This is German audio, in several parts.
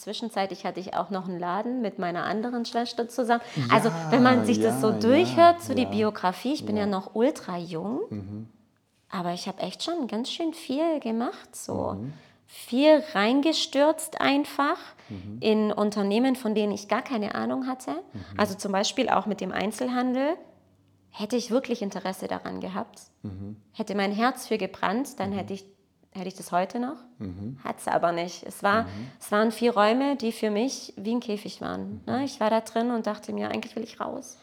Zwischenzeitlich hatte ich auch noch einen Laden mit meiner anderen Schwester zusammen. Ja, also wenn man sich ja, das so durchhört, ja, so die Biografie, ich bin ja, noch ultra jung, mhm. aber ich habe echt schon ganz schön viel gemacht. So. Mhm. Viel reingestürzt einfach mhm. in Unternehmen, von denen ich gar keine Ahnung hatte. Mhm. Also zum Beispiel auch mit dem Einzelhandel. Hätte ich wirklich Interesse daran gehabt, mhm. hätte mein Herz für gebrannt, dann mhm. hätte ich hätte ich das heute noch? Mhm. Hat es aber nicht. Es, war, mhm. es waren vier Räume, die für mich wie ein Käfig waren. Mhm. Ich war da drin und dachte mir, eigentlich will ich raus.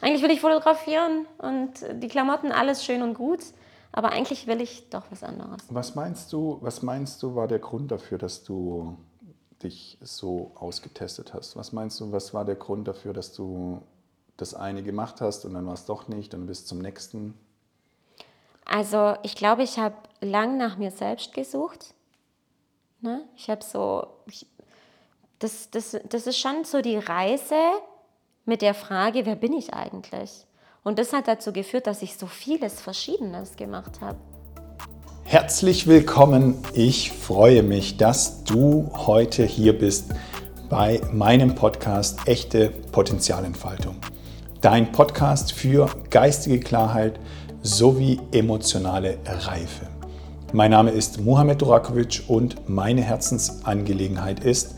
Eigentlich will ich fotografieren und die Klamotten, alles schön und gut. Aber eigentlich will ich doch was anderes. Was meinst du, was meinst du, war der Grund dafür, dass du dich so ausgetestet hast? Was meinst du, was war der Grund dafür, dass du das eine gemacht hast und dann war es doch nicht, dann bist zum nächsten? Also ich glaube, ich habe lang nach mir selbst gesucht. Ne? Ich habe so, ich, das, das, das ist schon so die Reise mit der Frage, wer bin ich eigentlich? Und das hat dazu geführt, dass ich so vieles Verschiedenes gemacht habe. Herzlich willkommen. Ich freue mich, dass du heute hier bist bei meinem Podcast Echte Potenzialentfaltung. Dein Podcast für geistige Klarheit sowie emotionale Reife. Mein Name ist Mohamed Durakovic und meine Herzensangelegenheit ist,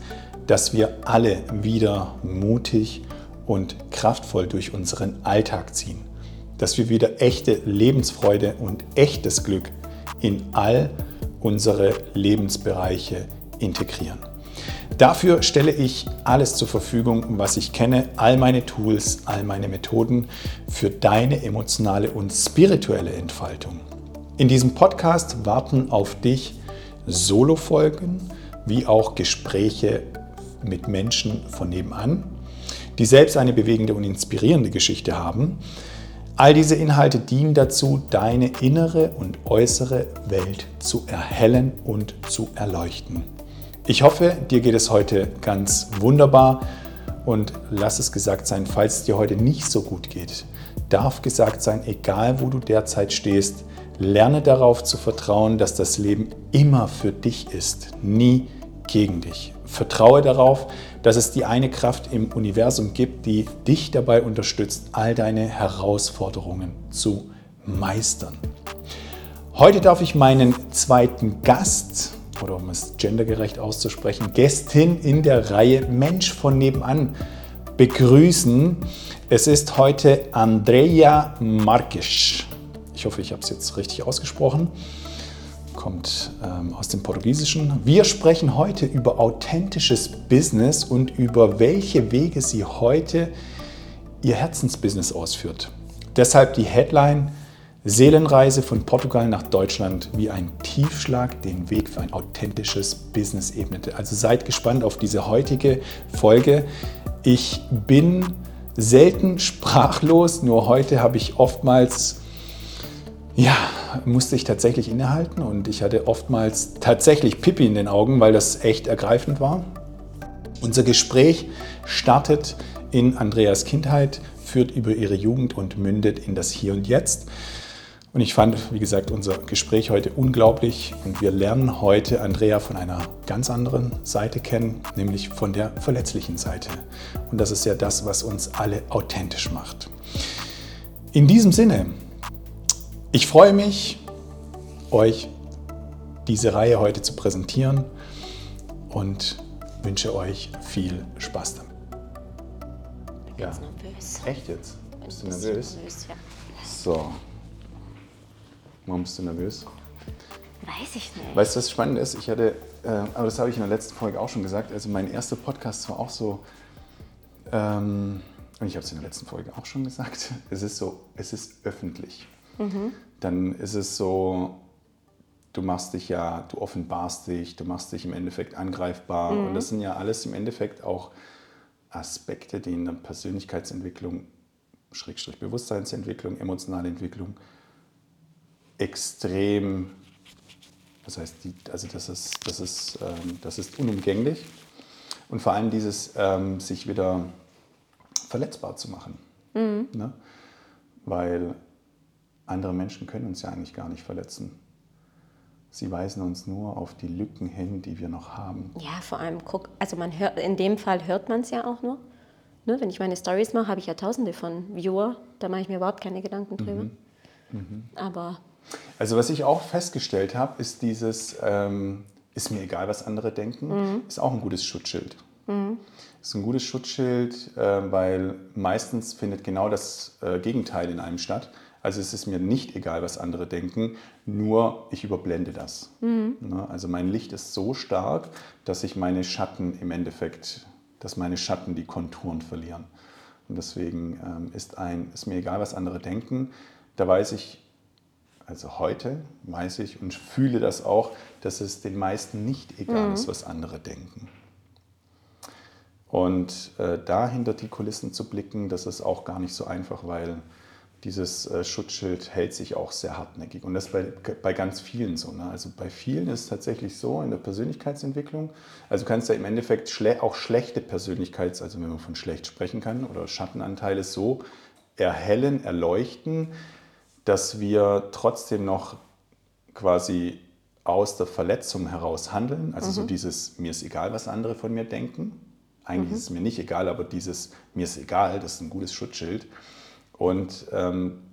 dass wir alle wieder mutig und kraftvoll durch unseren Alltag ziehen. Dass wir wieder echte Lebensfreude und echtes Glück in all unsere Lebensbereiche integrieren. Dafür stelle ich alles zur Verfügung, was ich kenne, all meine Tools, all meine Methoden für deine emotionale und spirituelle Entfaltung. In diesem Podcast warten auf dich Solo-Folgen wie auch Gespräche mit Menschen von nebenan, die selbst eine bewegende und inspirierende Geschichte haben. All diese Inhalte dienen dazu, deine innere und äußere Welt zu erhellen und zu erleuchten. Ich hoffe, dir geht es heute ganz wunderbar und lass es gesagt sein, falls es dir heute nicht so gut geht, darf gesagt sein, egal wo du derzeit stehst, lerne darauf zu vertrauen, dass das Leben immer für dich ist, nie gegen dich. Vertraue darauf, dass es die eine Kraft im Universum gibt, die dich dabei unterstützt, all deine Herausforderungen zu meistern. Heute darf ich meinen zweiten Gast oder um es gendergerecht auszusprechen, Gästin in der Reihe Mensch von nebenan begrüßen. Es ist heute Andrea Marques. Ich hoffe, ich habe es jetzt richtig ausgesprochen. Kommt ähm, aus dem Portugiesischen. Wir sprechen heute über authentisches Business und über welche Wege sie heute ihr Herzensbusiness ausführt. Deshalb die Headline Seelenreise von Portugal nach Deutschland wie ein Tiefschlag den Weg für ein authentisches Business ebnete. Also seid gespannt auf diese heutige Folge. Ich bin selten sprachlos, nur heute habe ich oftmals, ja, musste ich tatsächlich innehalten und ich hatte oftmals tatsächlich Pippi in den Augen, weil das echt ergreifend war. Unser Gespräch startet in Andreas Kindheit, führt über ihre Jugend und mündet in das Hier und Jetzt. Und ich fand, wie gesagt, unser Gespräch heute unglaublich und wir lernen heute Andrea von einer ganz anderen Seite kennen, nämlich von der verletzlichen Seite. Und das ist ja das, was uns alle authentisch macht. In diesem Sinne, ich freue mich, euch diese Reihe heute zu präsentieren und wünsche euch viel Spaß damit. Ich bin ja. nervös. Echt jetzt? Bist du nervös? nervös ja. So. Warum bist du nervös? Weiß ich nicht. Weißt du, was spannend ist? Ich hatte, äh, aber das habe ich in der letzten Folge auch schon gesagt, also mein erster Podcast war auch so, ähm, und ich habe es in der letzten Folge auch schon gesagt, es ist so, es ist öffentlich. Mhm. Dann ist es so, du machst dich ja, du offenbarst dich, du machst dich im Endeffekt angreifbar. Mhm. Und das sind ja alles im Endeffekt auch Aspekte, die in der Persönlichkeitsentwicklung, Schrägstrich Bewusstseinsentwicklung, emotionale Entwicklung extrem, das heißt, die, also das ist, das, ist, ähm, das ist unumgänglich. Und vor allem dieses, ähm, sich wieder verletzbar zu machen. Mhm. Ne? Weil andere Menschen können uns ja eigentlich gar nicht verletzen. Sie weisen uns nur auf die Lücken hin, die wir noch haben. Ja, vor allem guck, also man hört, in dem Fall hört man es ja auch nur. Ne, wenn ich meine Stories mache, habe ich ja tausende von Viewer, da mache ich mir überhaupt keine Gedanken drüber. Mhm. Mhm. Aber. Also was ich auch festgestellt habe, ist dieses, ähm, ist mir egal, was andere denken, mhm. ist auch ein gutes Schutzschild. Mhm. Ist ein gutes Schutzschild, äh, weil meistens findet genau das äh, Gegenteil in einem statt. Also es ist mir nicht egal, was andere denken, nur ich überblende das. Mhm. Ne? Also mein Licht ist so stark, dass ich meine Schatten im Endeffekt, dass meine Schatten die Konturen verlieren. Und deswegen ähm, ist, ein, ist mir egal, was andere denken. Da weiß ich, also heute weiß ich und fühle das auch, dass es den meisten nicht egal mhm. ist, was andere denken. Und äh, da hinter die Kulissen zu blicken, das ist auch gar nicht so einfach, weil dieses äh, Schutzschild hält sich auch sehr hartnäckig. Und das bei, bei ganz vielen so. Ne? Also bei vielen ist es tatsächlich so in der Persönlichkeitsentwicklung. Also du kannst ja im Endeffekt schle auch schlechte Persönlichkeits, also wenn man von schlecht sprechen kann, oder Schattenanteile so erhellen, erleuchten, dass wir trotzdem noch quasi aus der Verletzung heraus handeln. Also mhm. so dieses, mir ist egal, was andere von mir denken. Eigentlich mhm. ist es mir nicht egal, aber dieses, mir ist egal, das ist ein gutes Schutzschild. Und ähm,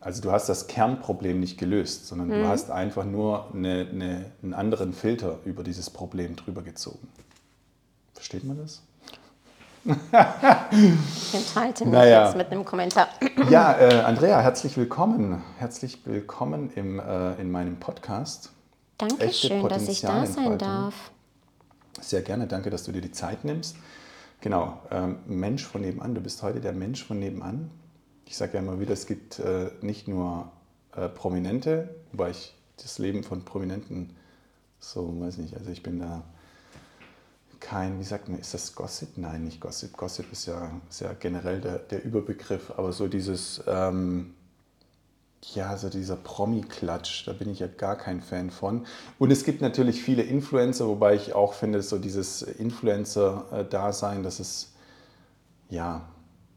also du hast das Kernproblem nicht gelöst, sondern mhm. du hast einfach nur eine, eine, einen anderen Filter über dieses Problem drüber gezogen. Versteht man das? Ich enthalte mich naja. jetzt mit einem Kommentar. ja, äh, Andrea, herzlich willkommen. Herzlich willkommen im, äh, in meinem Podcast. Dankeschön, dass ich da sein darf. Sehr gerne, danke, dass du dir die Zeit nimmst. Genau, ähm, Mensch von nebenan, du bist heute der Mensch von nebenan ich sage ja immer wieder, es gibt äh, nicht nur äh, Prominente, wobei ich das Leben von Prominenten so, weiß nicht, also ich bin da kein, wie sagt man, ist das Gossip? Nein, nicht Gossip. Gossip ist ja, ist ja generell der, der Überbegriff, aber so dieses, ähm, ja, so dieser Promi-Klatsch, da bin ich ja gar kein Fan von. Und es gibt natürlich viele Influencer, wobei ich auch finde, so dieses Influencer-Dasein, das ist, ja,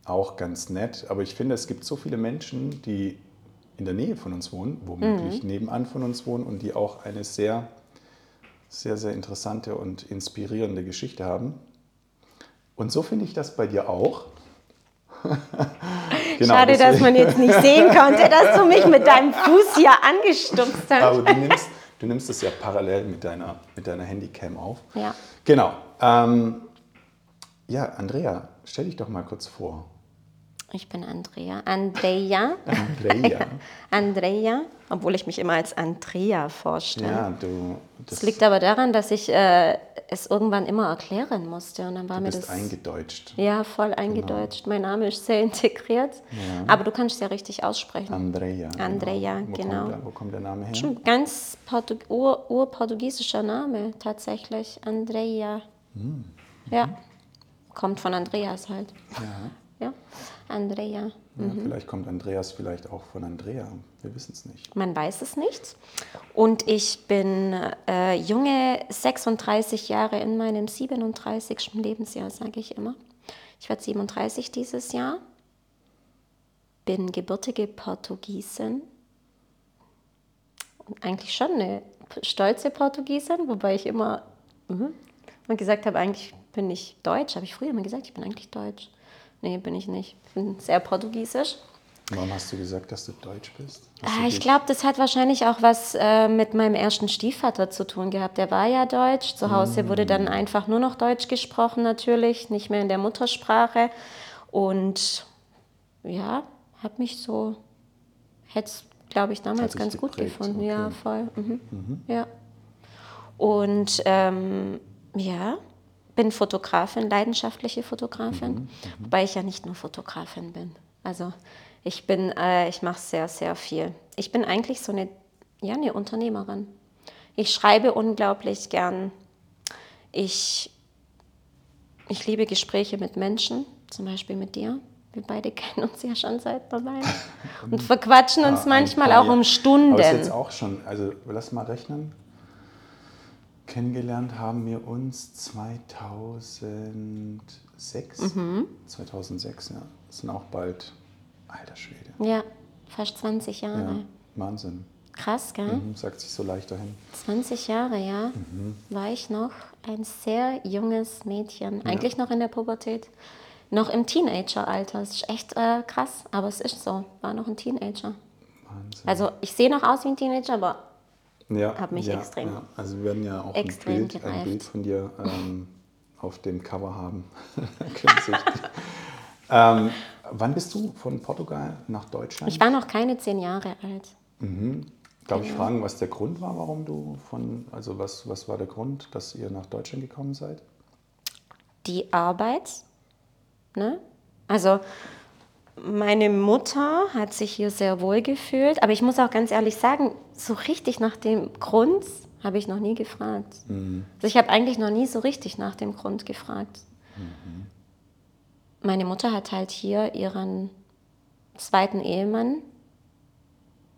auch ganz nett. Aber ich finde, es gibt so viele Menschen, die in der Nähe von uns wohnen, womöglich mhm. nebenan von uns wohnen und die auch eine sehr, sehr, sehr interessante und inspirierende Geschichte haben. Und so finde ich das bei dir auch. genau, Schade, deswegen. dass man jetzt nicht sehen konnte, dass du mich mit deinem Fuß hier angestupst hast. Aber du nimmst, du nimmst es ja parallel mit deiner, mit deiner Handycam auf. Ja. Genau. Ähm, ja, Andrea, stell dich doch mal kurz vor. Ich bin Andrea. Andrea. Andrea. Andrea, obwohl ich mich immer als Andrea vorstelle. Ja, du. Das, das liegt aber daran, dass ich äh, es irgendwann immer erklären musste. Und dann war du mir bist das. eingedeutscht. Ja, voll genau. eingedeutscht. Genau. Mein Name ist sehr integriert. Ja. Aber du kannst es ja richtig aussprechen. Andrea. Andrea, genau. Wo genau. Kommt der, wo kommt der Name her? Schon ganz Portug ur, urportugiesischer Name tatsächlich. Andrea. Hm. Ja. Kommt von Andreas halt. Ja. Ja. Andrea. Ja, mhm. Vielleicht kommt Andreas vielleicht auch von Andrea. Wir wissen es nicht. Man weiß es nicht. Und ich bin äh, junge 36 Jahre in meinem 37. Lebensjahr, sage ich immer. Ich werde 37 dieses Jahr. Bin gebürtige Portugiesin. Und eigentlich schon eine stolze Portugiesin, wobei ich immer mh, gesagt habe, eigentlich bin ich deutsch. Habe ich früher immer gesagt, ich bin eigentlich deutsch. Nee, bin ich nicht. Ich bin sehr portugiesisch. Warum hast du gesagt, dass du deutsch bist? Ah, ich glaube, das hat wahrscheinlich auch was äh, mit meinem ersten Stiefvater zu tun gehabt. Der war ja deutsch. Zu Hause mm. wurde dann einfach nur noch Deutsch gesprochen, natürlich, nicht mehr in der Muttersprache. Und ja, habe mich so, hätte es, glaube ich, damals ganz geprägt. gut gefunden. Okay. Ja, voll. Mhm. Mhm. Ja. Und ähm, ja, bin Fotografin, leidenschaftliche Fotografin, mhm, mhm. wobei ich ja nicht nur Fotografin bin. Also ich bin, äh, ich mache sehr, sehr viel. Ich bin eigentlich so eine, ja, eine Unternehmerin. Ich schreibe unglaublich gern. Ich, ich liebe Gespräche mit Menschen, zum Beispiel mit dir. Wir beide kennen uns ja schon seit einer Weile und verquatschen uns ja, manchmal auch um Stunden. Aber ist jetzt auch schon, also lass mal rechnen. Kennengelernt haben wir uns 2006. Mhm. 2006, ja. Das sind auch bald, alter Schwede. Ja, fast 20 Jahre. Ja, Wahnsinn. Krass, gell? Mhm, sagt sich so leicht dahin. 20 Jahre, ja, Mhm. war ich noch ein sehr junges Mädchen. Eigentlich noch in der Pubertät. Noch im Teenageralter. Das ist echt äh, krass, aber es ist so. War noch ein Teenager. Wahnsinn. Also ich sehe noch aus wie ein Teenager, aber ja, hab mich ja, extrem- Ja. Also wir werden ja auch ein, Bild, ein. Bild von dir ähm, auf dem Cover haben. Ähm, wann bist du von Portugal nach Deutschland? ich war noch keine zehn Jahre alt. Darf ich fragen, was der Grund war, warum du von, also was, was war der Grund, dass ihr nach Deutschland gekommen seid? die Arbeit. Ne? Also meine Mutter hat sich hier sehr wohl gefühlt, aber ich muss auch ganz ehrlich sagen, so richtig nach dem Grund habe ich noch nie gefragt. Also ich habe eigentlich noch nie so richtig nach dem Grund gefragt. Meine Mutter hat halt hier ihren zweiten Ehemann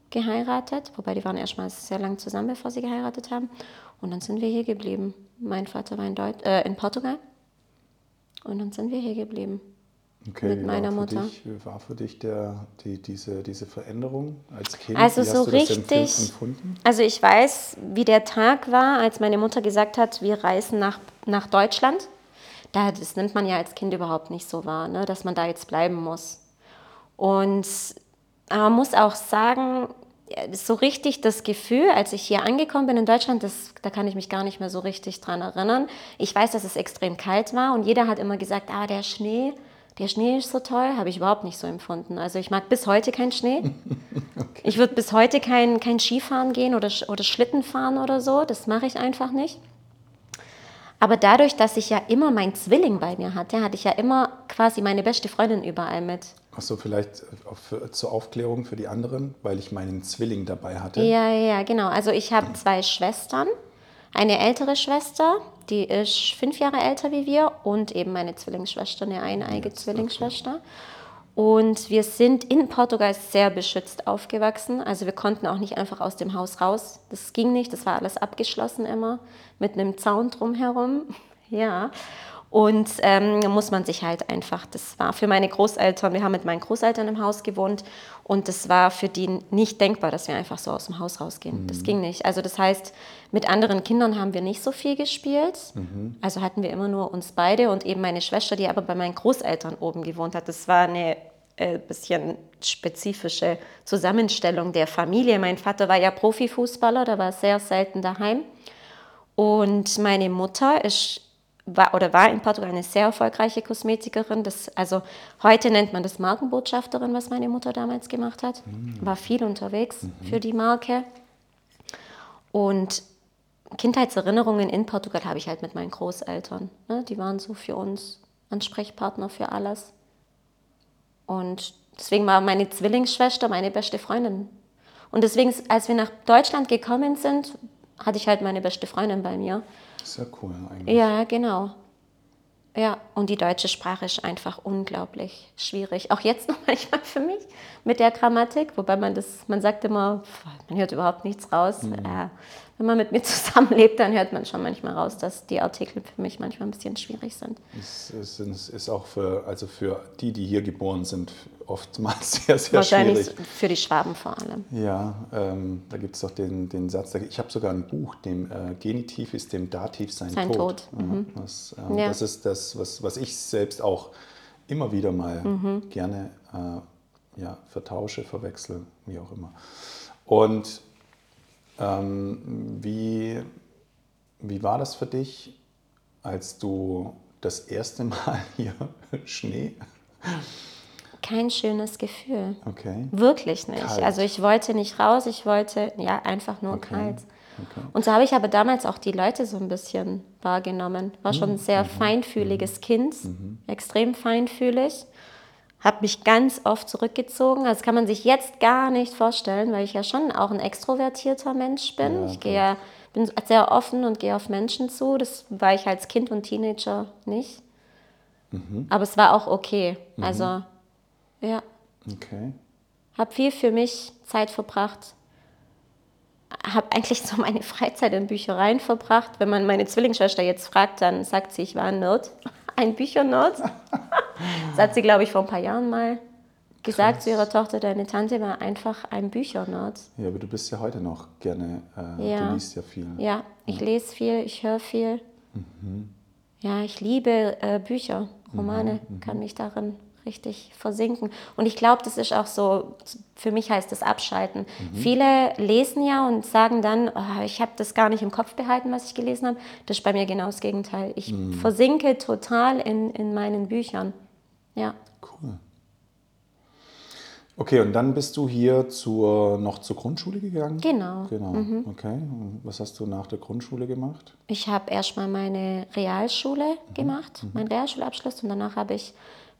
geheiratet, wobei die waren erstmal sehr lang zusammen, bevor sie geheiratet haben. Und dann sind wir hier geblieben. Mein Vater war in, Deut äh, in Portugal. Und dann sind wir hier geblieben. Okay, Mit wie meiner war für Mutter. Dich, wie war für dich der, die, diese, diese Veränderung als Kind? Also wie so richtig. Also ich weiß, wie der Tag war, als meine Mutter gesagt hat, wir reisen nach, nach Deutschland. Da, das nimmt man ja als Kind überhaupt nicht so wahr, ne, dass man da jetzt bleiben muss. Und man muss auch sagen, so richtig das Gefühl, als ich hier angekommen bin in Deutschland, das, da kann ich mich gar nicht mehr so richtig dran erinnern. Ich weiß, dass es extrem kalt war und jeder hat immer gesagt, ah, der Schnee, der Schnee ist so toll, habe ich überhaupt nicht so empfunden. Also ich mag bis heute keinen Schnee. Ich würde bis heute kein, kein Skifahren gehen oder, oder Schlitten fahren oder so. Das mache ich einfach nicht. Aber dadurch, dass ich ja immer meinen Zwilling bei mir hatte, hatte ich ja immer quasi meine beste Freundin überall mit. Achso, vielleicht auch für, zur Aufklärung für die anderen, weil ich meinen Zwilling dabei hatte. Ja, ja, ja, genau. Also ich habe zwei Schwestern. Eine ältere Schwester, die ist fünf Jahre älter wie wir und eben meine Zwillingsschwester, eine eineige Jetzt, Zwillingsschwester. Und wir sind in Portugal sehr beschützt aufgewachsen. Also wir konnten auch nicht einfach aus dem Haus raus. Das ging nicht, das war alles abgeschlossen immer mit einem Zaun drumherum. Ja. Und ähm, da muss man sich halt einfach, das war für meine Großeltern, wir haben mit meinen Großeltern im Haus gewohnt und das war für die nicht denkbar, dass wir einfach so aus dem Haus rausgehen. Das ging nicht. Also das heißt, mit anderen Kindern haben wir nicht so viel gespielt. Also hatten wir immer nur uns beide und eben meine Schwester, die aber bei meinen Großeltern oben gewohnt hat. Das war eine äh, bisschen spezifische Zusammenstellung der Familie. Mein Vater war ja Profifußballer, der war sehr selten daheim. Und meine Mutter ist, war, oder war in Portugal eine sehr erfolgreiche Kosmetikerin. Das, also heute nennt man das Markenbotschafterin, was meine Mutter damals gemacht hat. War viel unterwegs für die Marke. Und Kindheitserinnerungen in Portugal habe ich halt mit meinen Großeltern. Ne? Die waren so für uns Ansprechpartner für alles. Und deswegen war meine Zwillingsschwester meine beste Freundin. Und deswegen, als wir nach Deutschland gekommen sind, hatte ich halt meine beste Freundin bei mir. Sehr cool eigentlich. Ja, genau. Ja, und die deutsche Sprache ist einfach unglaublich schwierig. Auch jetzt noch manchmal für mich mit der Grammatik, wobei man das, man sagt immer, man hört überhaupt nichts raus. Äh, wenn man mit mir zusammenlebt, dann hört man schon manchmal raus, dass die Artikel für mich manchmal ein bisschen schwierig sind. Es ist, es ist auch für, also für die, die hier geboren sind, oftmals sehr, sehr Wahrscheinlich schwierig. für die Schwaben vor allem. Ja, ähm, da gibt es doch den, den Satz, ich habe sogar ein Buch, dem äh, Genitiv ist dem Dativ sein, Sein Tod. Tod, mhm. Ja, das, ähm, Ja. das ist das, was, was ich selbst auch immer wieder mal Mhm. gerne äh, ja, vertausche, verwechsel, wie auch immer. Und ähm, wie, wie war das für dich, als du das erste Mal hier Schnee? Kein schönes Gefühl. Okay. Wirklich nicht. Kalt. Also ich wollte nicht raus, ich wollte ja einfach nur Okay. kalt. Okay. Und so habe ich aber damals auch die Leute so ein bisschen wahrgenommen. War schon ein sehr feinfühliges Kind, extrem feinfühlig. Habe mich ganz oft zurückgezogen. Also Das kann man sich jetzt gar nicht vorstellen, weil ich ja schon auch ein extrovertierter Mensch bin. Ja, ich gehe ja, bin sehr offen und gehe auf Menschen zu. Das war ich als Kind und Teenager nicht. Aber es war auch okay. Also ja, Okay. habe viel für mich Zeit verbracht. Habe eigentlich so meine Freizeit in Büchereien verbracht. Wenn man meine Zwillingsschwester jetzt fragt, dann sagt sie, ich war ein Nerd. Ein Büchernerd. Das hat sie, glaube ich, vor ein paar Jahren mal gesagt Krass. zu ihrer Tochter, deine Tante war einfach ein Büchernerd. Ja, aber du bist ja heute noch gerne, äh, ja. du liest ja viel. Ja, ich ja. lese viel, ich höre viel. Mhm. Ja, ich liebe äh, Bücher, Romane, mhm. kann mich darin richtig versinken. Und ich glaube, das ist auch so, für mich heißt das Abschalten. Mhm. Viele lesen ja und sagen dann, oh, ich habe das gar nicht im Kopf behalten, was ich gelesen habe. Das ist bei mir genau das Gegenteil. Ich mhm. versinke total in, in meinen Büchern. Ja. Cool. Okay, und dann bist du hier zur, noch zur Grundschule gegangen? Genau. Genau, mhm. okay. Und was hast du nach der Grundschule gemacht? Ich habe erstmal meine Realschule mhm. gemacht, mhm. meinen Realschulabschluss und danach habe ich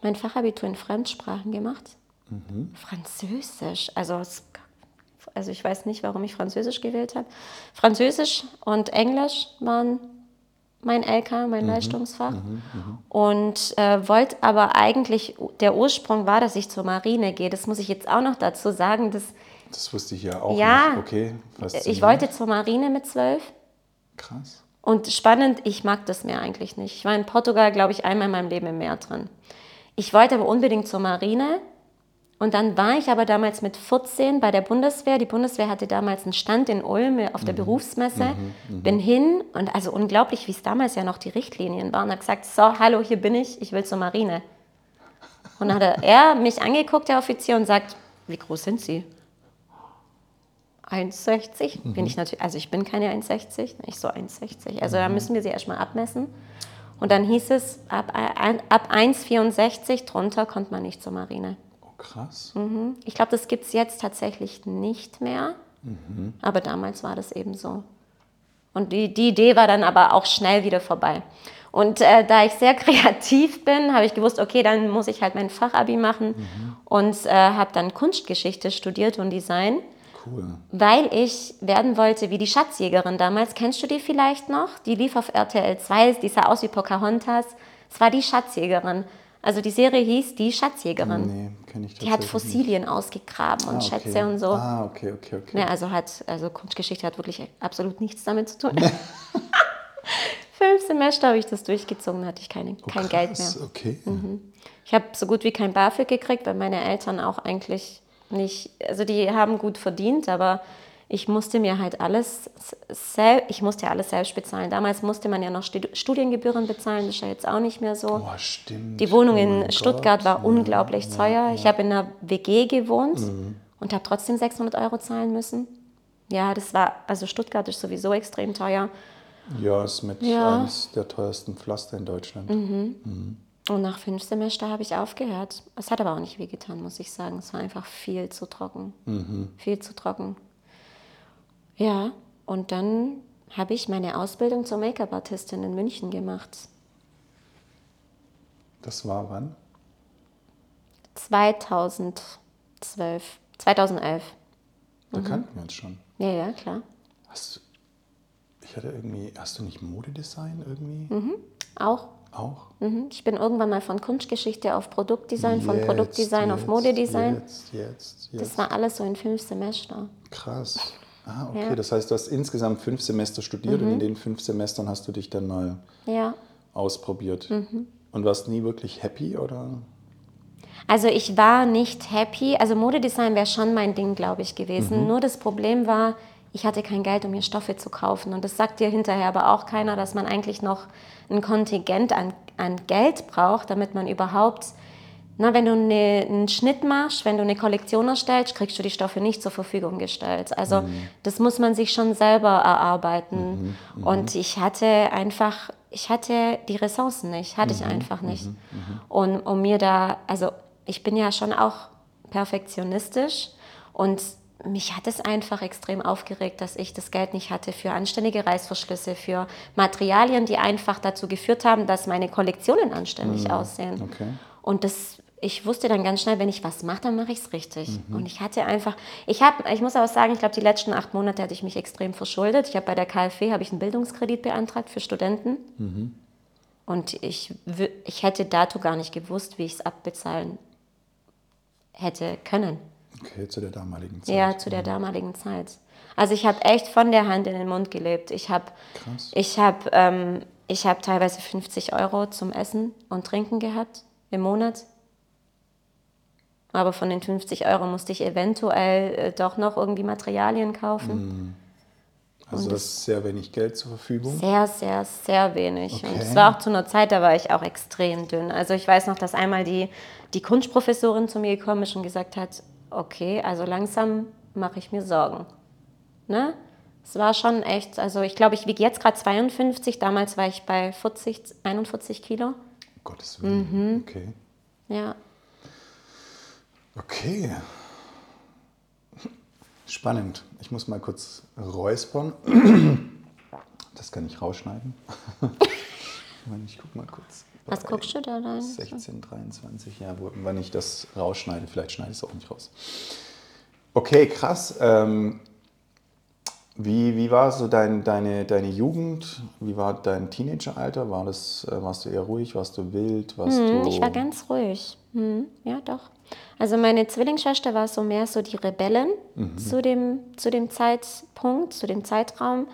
mein Fachabitur in Fremdsprachen gemacht. Mhm. Französisch, also, also ich weiß nicht, warum ich Französisch gewählt habe. Französisch und Englisch waren mein LK, mein mhm. Leistungsfach. Mhm. Mhm. Und äh, wollte aber eigentlich, der Ursprung war, dass ich zur Marine gehe. Das muss ich jetzt auch noch dazu sagen. Dass, das wusste ich ja auch ja, nicht. Okay, ich wollte zur Marine mit zwölf. Krass. Und spannend, ich mag das Meer eigentlich nicht. Ich war in Portugal, glaube ich, einmal in meinem Leben im Meer drin. Ich wollte aber unbedingt zur Marine. Und dann war ich aber damals mit 14 bei der Bundeswehr. Die Bundeswehr hatte damals einen Stand in Ulm auf der mhm. Berufsmesse. Mhm, mhm. Bin hin und also unglaublich, wie es damals ja noch die Richtlinien waren. Habe gesagt, so, hallo, hier bin ich, ich will zur Marine. Und dann hat er mich angeguckt, der Offizier, und sagt, wie groß sind Sie? 1,60 mhm. bin ich natürlich, also ich bin keine 1,60, ich so 1,60. Also da mhm. müssen wir sie erstmal abmessen. Und dann hieß es, ab, ab 1,64 drunter kommt man nicht zur Marine. Oh, krass. Mhm. Ich glaube, das gibt es jetzt tatsächlich nicht mehr. Mhm. Aber damals war das eben so. Und die, die Idee war dann aber auch schnell wieder vorbei. Und äh, da ich sehr kreativ bin, habe ich gewusst, okay, dann muss ich halt mein Fachabi machen mhm. und äh, habe dann Kunstgeschichte studiert und Design. Cool. Weil ich werden wollte wie die Schatzjägerin damals. Kennst du die vielleicht noch? Die lief auf RTL 2, die sah aus wie Pocahontas. Es war die Schatzjägerin. Also die Serie hieß Die Schatzjägerin. Nee, kenne ich Die hat Fossilien nicht. ausgegraben und ah, okay. Schätze und so. Ah, okay, okay, okay. Ja, also hat, also Kunstgeschichte hat wirklich absolut nichts damit zu tun. Fünf Semester habe ich das durchgezogen, hatte ich keine, oh, kein Geld mehr. Okay. Mhm. Ich habe so gut wie kein BAföG gekriegt, weil meine Eltern auch eigentlich nicht, also die haben gut verdient, aber ich musste mir halt alles, sel ich musste ja alles selbst bezahlen. Damals musste man ja noch Studiengebühren bezahlen, das ist ja jetzt auch nicht mehr so. Oh, stimmt. Die Wohnung oh in Stuttgart Gott. war ja, unglaublich ja, teuer. Ja. Ich habe in einer WG gewohnt mhm. und habe trotzdem 600 Euro zahlen müssen. Ja, das war, also Stuttgart ist sowieso extrem teuer. Ja, ist mit eines der teuersten Pflaster in Deutschland. Mhm. Mhm. Und nach fünf Semester habe ich aufgehört. Es hat aber auch nicht wehgetan, muss ich sagen. Es war einfach viel zu trocken. Mhm. Viel zu trocken. Ja, und dann habe ich meine Ausbildung zur Make-up-Artistin in München gemacht. Das war wann? 2012. 2011. Da mhm. kannten wir uns schon. Ja, ja, klar. Hast du, ich hatte irgendwie, hast du nicht Modedesign irgendwie? Mhm, auch. Auch? Mhm. Ich bin irgendwann mal von Kunstgeschichte auf Produktdesign, jetzt, von Produktdesign jetzt, auf Modedesign. Jetzt, jetzt, jetzt. Das war alles so in fünf Semester. Krass. Ah, okay. Ja. Das heißt, du hast insgesamt fünf Semester studiert mhm. und in den fünf Semestern hast du dich dann mal ja. ausprobiert. Mhm. Und warst nie wirklich happy oder? Also ich war nicht happy. Also Modedesign wäre schon mein Ding, glaube ich, gewesen. Mhm. Nur das Problem war, ich hatte kein Geld, um mir Stoffe zu kaufen. Und das sagt dir hinterher aber auch keiner, dass man eigentlich noch ein Kontingent an, an Geld braucht, damit man überhaupt, na, wenn du eine, einen Schnitt machst, wenn du eine Kollektion erstellst, kriegst du die Stoffe nicht zur Verfügung gestellt. Also mhm. das muss man sich schon selber erarbeiten. Mhm, mhm. Und ich hatte einfach, ich hatte die Ressourcen nicht, hatte ich mhm, einfach nicht. Mhm, mhm. Und um mir da, also ich bin ja schon auch perfektionistisch und mich hat es einfach extrem aufgeregt, dass ich das Geld nicht hatte für anständige Reißverschlüsse, für Materialien, die einfach dazu geführt haben, dass meine Kollektionen anständig mhm. aussehen. Okay. Und das, ich wusste dann ganz schnell, wenn ich was mache, dann mache ich es richtig. Mhm. Und ich hatte einfach, ich habe, ich muss aber sagen, ich glaube, die letzten acht Monate hatte ich mich extrem verschuldet. Ich habe bei der KfW habe ich einen Bildungskredit beantragt für Studenten. Mhm. Und ich, ich hätte dazu gar nicht gewusst, wie ich es abbezahlen hätte können. Okay, zu der damaligen Zeit. Ja, zu der damaligen Zeit. Also ich habe echt von der Hand in den Mund gelebt. Ich habe ich hab, ähm, hab teilweise 50 Euro zum Essen und Trinken gehabt im Monat. Aber von den 50 Euro musste ich eventuell äh, doch noch irgendwie Materialien kaufen. Also das ist sehr wenig Geld zur Verfügung. Sehr, sehr, sehr wenig. Und Okay. es war auch zu einer Zeit, da war ich auch extrem dünn. Also ich weiß noch, dass einmal die, die Kunstprofessorin zu mir gekommen ist und gesagt hat, okay, also langsam mache ich mir Sorgen. Ne? Es war schon echt, also ich glaube, ich wiege jetzt gerade 52, damals war ich bei 40, 41 Kilo. Um Gottes Willen. Okay. Ja. Okay. Spannend. Ich muss mal kurz räuspern. Das kann ich rausschneiden. Ich guck mal kurz. Was guckst du da rein? 16, 23, ja, wo, wann ich das rausschneide. Vielleicht schneide ich es auch nicht raus. Okay, krass. Ähm, wie, wie war so dein, deine, deine Jugend? Wie war dein Teenageralter? War das, äh, warst du eher ruhig? Warst du wild? Warst Hm, du Ich war ganz ruhig. Hm, ja, doch. Also meine Zwillingsschwester war so mehr so die Rebellin zu, dem, zu dem Zeitpunkt, zu dem Zeitraum.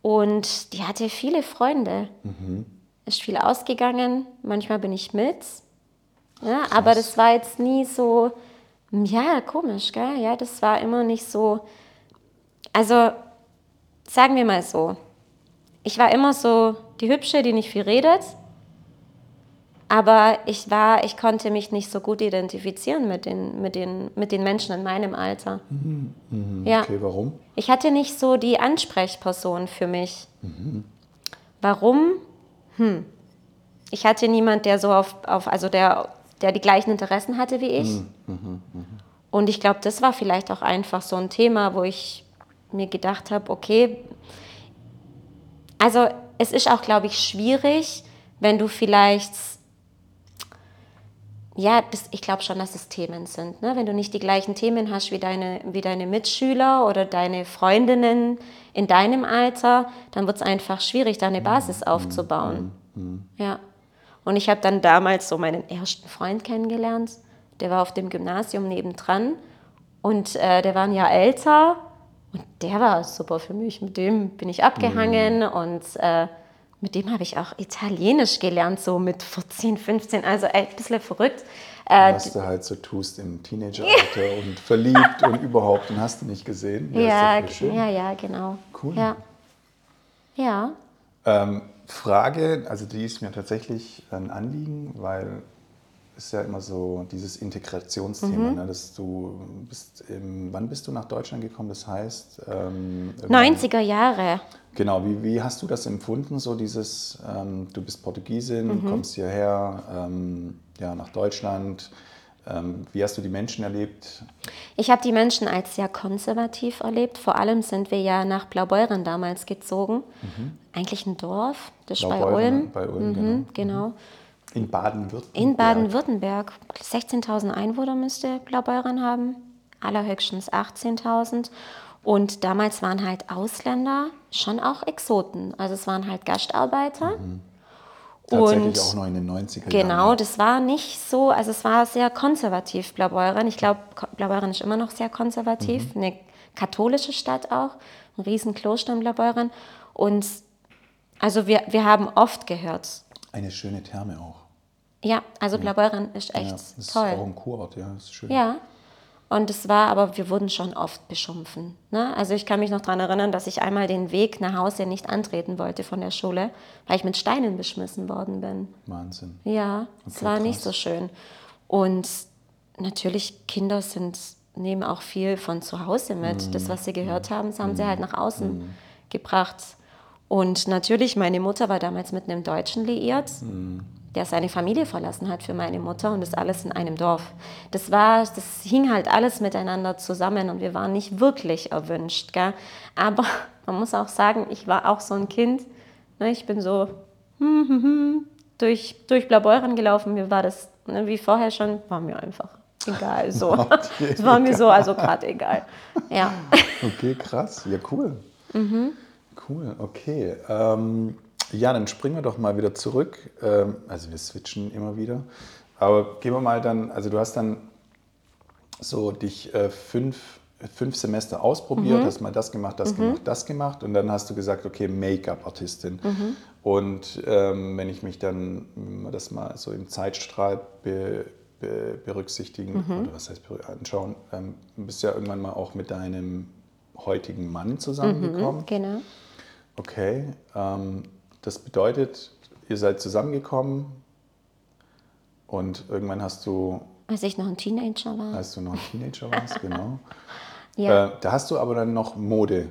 Und die hatte viele Freunde. Ist viel ausgegangen. Manchmal bin ich mit. Ja, aber das war jetzt nie so, ja, komisch, gell? Ja, das war immer nicht so. Also, sagen wir mal so. Ich war immer so die Hübsche, die nicht viel redet. Aber ich war, ich konnte mich nicht so gut identifizieren mit den, mit den, mit den Menschen in meinem Alter. Ja. Okay, warum? Ich hatte nicht so die Ansprechperson für mich. Warum? Hm. Ich hatte niemand, der so auf, auf also der, der die gleichen Interessen hatte wie ich. Und ich glaube, das war vielleicht auch einfach so ein Thema, wo ich mir gedacht habe, okay, also es ist auch, glaube ich, schwierig, wenn du vielleicht ja, das, ich glaube schon, dass es Themen sind. Ne? Wenn du nicht die gleichen Themen hast wie deine, wie deine Mitschüler oder deine Freundinnen in deinem Alter, dann wird es einfach schwierig, da eine Basis aufzubauen. Ja. Und ich habe dann damals so meinen ersten Freund kennengelernt. Der war auf dem Gymnasium nebendran und äh, der war ein Jahr älter und der war super für mich. Mit dem bin ich abgehangen und äh, mit dem habe ich auch Italienisch gelernt, so mit 14, 15, also ein bisschen verrückt. Äh, Was du halt so tust im Teenageralter und verliebt und überhaupt und hast du nicht gesehen. ja, schön. ja, ja, genau. Cool. Ja. Ja. Ähm, Frage, also die ist mir tatsächlich ein Anliegen, weil ist ja immer so dieses Integrationsthema, Mhm. ne, dass du bist, im, wann bist du nach Deutschland gekommen? Das heißt, ähm, irgendwann- 90er Jahre. Genau, wie, wie hast du das empfunden, so dieses, ähm, du bist Portugiesin, Mhm. kommst hierher, ähm, ja, nach Deutschland. Ähm, wie hast du die Menschen erlebt? Ich habe die Menschen als sehr konservativ erlebt. Vor allem sind wir ja nach Blaubeuren damals gezogen. Eigentlich ein Dorf, das ist bei Mhm. Ulm. bei Ulm, mhm, genau. In Baden-Württemberg. In Baden-Württemberg. 16.000 Einwohner müsste Blaubeuren haben, allerhöchstens 18.000. Und damals waren halt Ausländer schon auch Exoten. Also es waren halt Gastarbeiter. Tatsächlich und- auch noch in den 90er Genau, Jahren. das war nicht so, also es war sehr konservativ, Blaubeuren. Ich glaube, Blaubeuren ist immer noch sehr konservativ, Mhm. eine katholische Stadt auch, ein riesen Kloster in Blaubeuren. Und also wir, wir haben oft gehört, Eine schöne Therme auch. Ja, also Blaubeuren ist echt ja, das ist toll. auch ein Kurort, ja, das ist schön. Ja. Und es war, aber wir wurden schon oft beschimpfen. Ne? Also ich kann mich noch daran erinnern, dass ich einmal den Weg nach Hause nicht antreten wollte von der Schule, weil ich mit Steinen beschmissen worden bin. Wahnsinn. Ja, es Okay, war nicht krass. so schön. Und natürlich, Kinder sind, nehmen auch viel von zu Hause mit. Mhm. Das, was sie gehört haben, das haben sie halt nach außen gebracht. Und natürlich, meine Mutter war damals mit einem Deutschen liiert, Mhm. Der seine Familie verlassen hat für meine Mutter und das alles in einem Dorf. Das war, das hing halt alles miteinander zusammen und wir waren nicht wirklich erwünscht. Gell? Aber man muss auch sagen, ich war auch so ein Kind. Ne? Ich bin so durch, durch Blaubeuren gelaufen. Mir war das, ne, wie vorher schon, war mir einfach egal. So. Okay, Es war mir so, also gerade egal. Ja. Okay, krass. Ja, cool. Mhm. Cool, okay. Ähm, ja, dann springen wir doch mal wieder zurück. Ähm, also wir switchen immer wieder. Aber gehen wir mal dann, also du hast dann so dich äh, fünf, fünf Semester ausprobiert, Mhm. hast mal das gemacht, das gemacht, das gemacht und dann hast du gesagt, okay, Make-up-Artistin. Mhm. Und ähm, wenn ich mich dann, wenn man das mal so im Zeitstrahl be, be berücksichtigen, mhm. oder was heißt anschauen, ähm, bist ja irgendwann mal auch mit deinem heutigen Mann zusammengekommen. Mhm, genau. Okay, ähm, das bedeutet, ihr seid zusammengekommen und irgendwann hast du. Als ich noch ein Teenager war. Als du noch ein Teenager warst, genau. ja. Äh, da hast du aber dann noch Mode.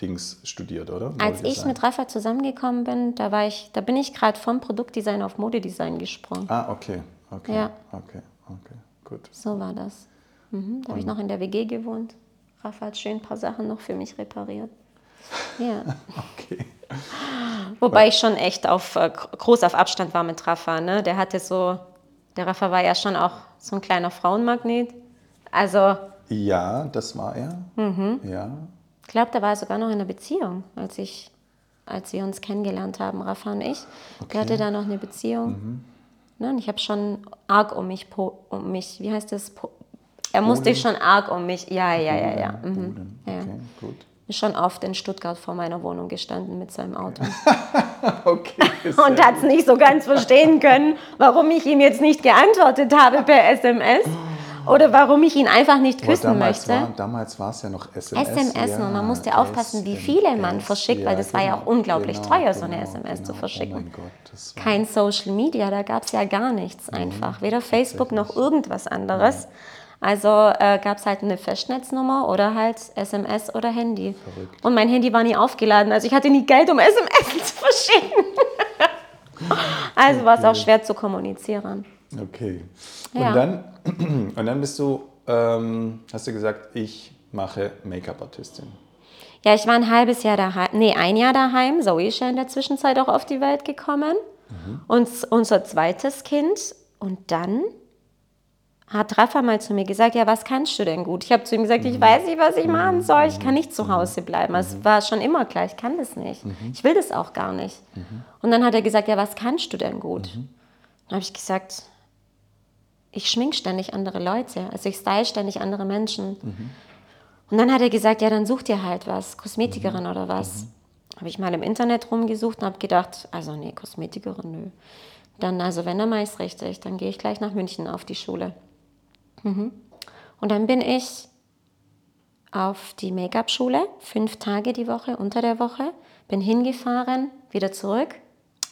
Dings studiert, oder? Als ich mit Rafa zusammengekommen bin, da war ich, da bin ich gerade vom Produktdesign auf Modedesign gesprungen. Ah, okay, okay, ja. okay, okay, gut. So war das. Mhm. Da habe ich noch in der WG gewohnt. Rafa hat schön ein paar Sachen noch für mich repariert. Ja. okay. Wobei ich schon echt auf, äh, groß auf Abstand war mit Rafa. Ne? Der hatte so, der Rafa war ja schon auch so ein kleiner Frauenmagnet. Also. Ja, das war er. Mhm. Ja. Ich glaube, der war sogar noch in einer Beziehung, als, ich, als wir uns kennengelernt haben, Rafa und ich. Okay. Der hatte da noch eine Beziehung. Mhm. Ne, und ich habe schon arg um mich, um mich, wie heißt das? Er musste schon arg um mich, ja, ja, ja, ja. Mhm. Okay, ja. Schon oft in Stuttgart vor meiner Wohnung gestanden mit seinem Auto. okay, und hat es nicht so ganz verstehen können, warum ich ihm jetzt nicht geantwortet habe per SMS. Oder warum ich ihn einfach nicht küssen oh, möchte. War, damals war es ja noch SMS. SMS ja, und man musste ja, aufpassen, wie viele man verschickt, ja, weil das genau, war ja auch genau, unglaublich genau, teuer, so eine genau, SMS zu genau. verschicken. Oh Gott, Kein Social Media, da gab es ja gar nichts einfach. Weder Facebook noch irgendwas anderes. Also äh, gab es halt eine Festnetznummer oder halt SMS oder Handy. Verrückt. Und mein Handy war nie aufgeladen, also ich hatte nie Geld, um SMS zu verschicken. also war es auch schwer zu kommunizieren. Okay. Und, ja. dann, und dann bist du, ähm, hast du gesagt, ich mache Make-up-Artistin. Ja, ich war ein halbes Jahr daheim, nee, ein Jahr daheim. Zoe ist ja in der Zwischenzeit auch auf die Welt gekommen. Mhm. Und unser zweites Kind. Und dann hat Rafa mal zu mir gesagt, ja, was kannst du denn gut? Ich habe zu ihm gesagt, mhm. ich weiß nicht, was ich machen soll. Ich kann nicht zu Hause bleiben. Mhm. Es war schon immer klar, ich kann das nicht. Mhm. Ich will das auch gar nicht. Mhm. Und dann hat er gesagt, ja, was kannst du denn gut? Mhm. Dann habe ich gesagt, ich schmink ständig andere Leute. Also ich style ständig andere Menschen. Mhm. Und dann hat er gesagt, ja, dann such dir halt was, Kosmetikerin oder was. Habe ich mal im Internet rumgesucht und habe gedacht, also nee, Kosmetikerin, nö. Dann, also wenn, dann mache ich es richtig. Dann gehe ich gleich nach München auf die Schule. Mhm. Und dann bin ich auf die Make-up-Schule, fünf Tage die Woche, unter der Woche, bin hingefahren, wieder zurück.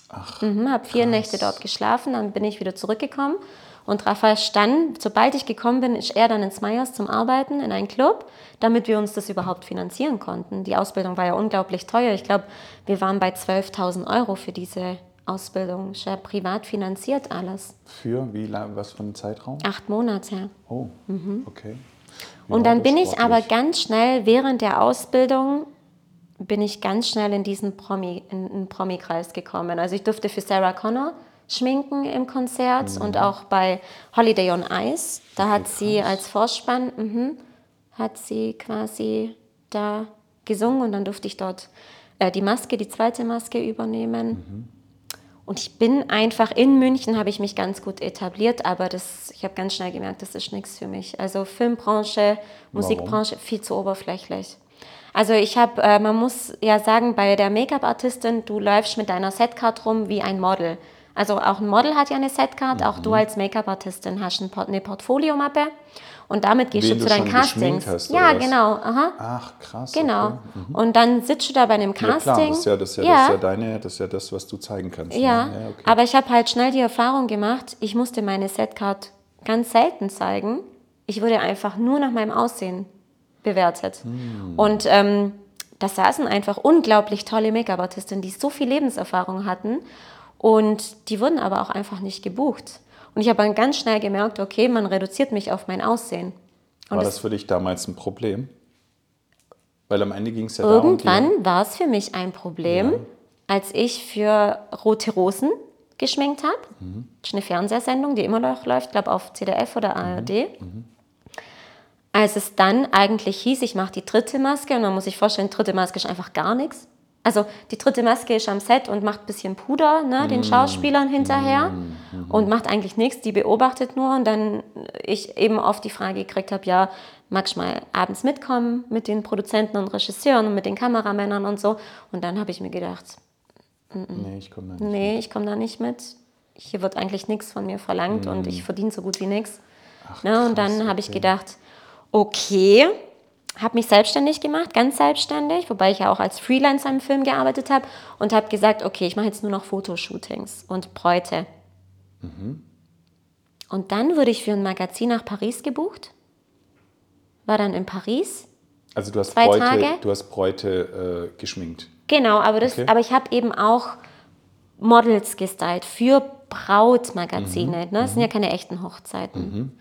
Ach, mhm, habe vier krass. Nächte dort geschlafen, dann bin ich wieder zurückgekommen. Und Raphael stand, sobald ich gekommen bin, ist er dann ins Meyers zum Arbeiten in einen Club, damit wir uns das überhaupt finanzieren konnten. Die Ausbildung war ja unglaublich teuer. Ich glaube, wir waren bei 12.000 Euro für diese Ausbildung. Ist ja privat finanziert alles. Für wie lang, was für einen Zeitraum? Acht Monate. Oh, mhm. okay. Ja, und dann bin ich aber ganz schnell während der Ausbildung bin ich ganz schnell in diesen Promi, in, in Promi-Kreis gekommen. Also ich durfte für Sarah Connor schminken im Konzert mhm. und auch bei Holiday on Ice. Da hat sie als Vorspann, mh, hat sie quasi da gesungen und dann durfte ich dort äh, die Maske, die zweite Maske übernehmen. Und ich bin einfach in München, habe ich mich ganz gut etabliert, aber das, ich habe ganz schnell gemerkt, das ist nichts für mich. Also Filmbranche, Musikbranche, Warum? viel zu oberflächlich. Also ich habe, äh, man muss ja sagen, bei der Make-up-Artistin, du läufst mit deiner Setcard rum wie ein Model. Also auch ein Model hat ja eine Setcard, mhm. auch du mhm. als Make-up-Artistin hast ein Port eine Portfoliomappe und damit gehst Wen du zu deinen Castings. Hast, ja, genau. Aha. Ach, krass. Genau. Okay. Mhm. Und dann sitzt du da bei einem Casting. Ja, klar, das ist ja das, ist ja, ja. Das ist ja deine, das ist ja das, was du zeigen kannst. Ja, ne? ja okay. aber ich habe halt schnell die Erfahrung gemacht, ich musste meine Setcard ganz selten zeigen. Ich wurde einfach nur nach meinem Aussehen bewertet. Mhm. Und ähm, da saßen einfach unglaublich tolle Make-up-Artistinnen, die so viel Lebenserfahrung hatten und die wurden aber auch einfach nicht gebucht. Und ich habe dann ganz schnell gemerkt, okay, man reduziert mich auf mein Aussehen. Und war das für dich damals ein Problem? Weil am Ende ging es ja Irgendwann darum, war es für mich ein Problem, ja. als ich für Rote Rosen geschminkt habe. Mhm. Das ist eine Fernsehsendung, die immer noch läuft, glaube auf CDF oder ARD. Mhm. Mhm. Als es dann eigentlich hieß, ich mache die dritte Maske und man muss sich vorstellen, dritte Maske ist einfach gar nichts. Also die dritte Maske ist am Set und macht ein bisschen Puder ne, den mm. Schauspielern hinterher mm. Und macht eigentlich nichts, die beobachtet nur und dann ich eben oft die Frage gekriegt habe, ja, magst du mal abends mitkommen mit den Produzenten und Regisseuren und mit den Kameramännern und so und dann habe ich mir gedacht, mm, nee, ich komme da nicht nee, mit. ich komme da nicht mit. hier wird eigentlich nichts von mir verlangt und ich verdiene so gut wie nichts. Ne? Und dann habe ich gedacht, okay, habe mich selbstständig gemacht, ganz selbstständig, wobei ich ja auch als Freelancer im Film gearbeitet habe und habe gesagt, okay, ich mache jetzt nur noch Fotoshootings und Bräute. Und dann wurde ich für ein Magazin nach Paris gebucht, war dann in Paris. Also du hast Zwei Bräute, Tage. du hast Bräute äh, geschminkt. Genau, aber, das, Okay. aber ich habe eben auch Models gestylt für Brautmagazine. Ne? Das sind ja keine echten Hochzeiten.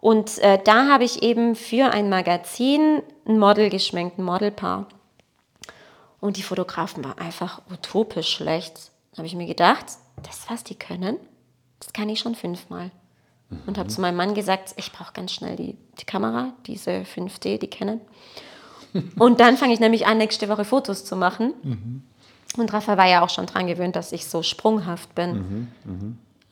Und äh, da habe ich eben für ein Magazin ein Model geschminkt, ein Modelpaar. Und die Fotografen waren einfach utopisch schlecht. Da habe ich mir gedacht, das, was die können, das kann ich schon fünfmal. Und habe zu meinem Mann gesagt, ich brauche ganz schnell die, die Kamera, diese 5D, die kennen. Und dann fange ich nämlich an, nächste Woche Fotos zu machen. Und Rafa war ja auch schon dran gewöhnt, dass ich so sprunghaft bin.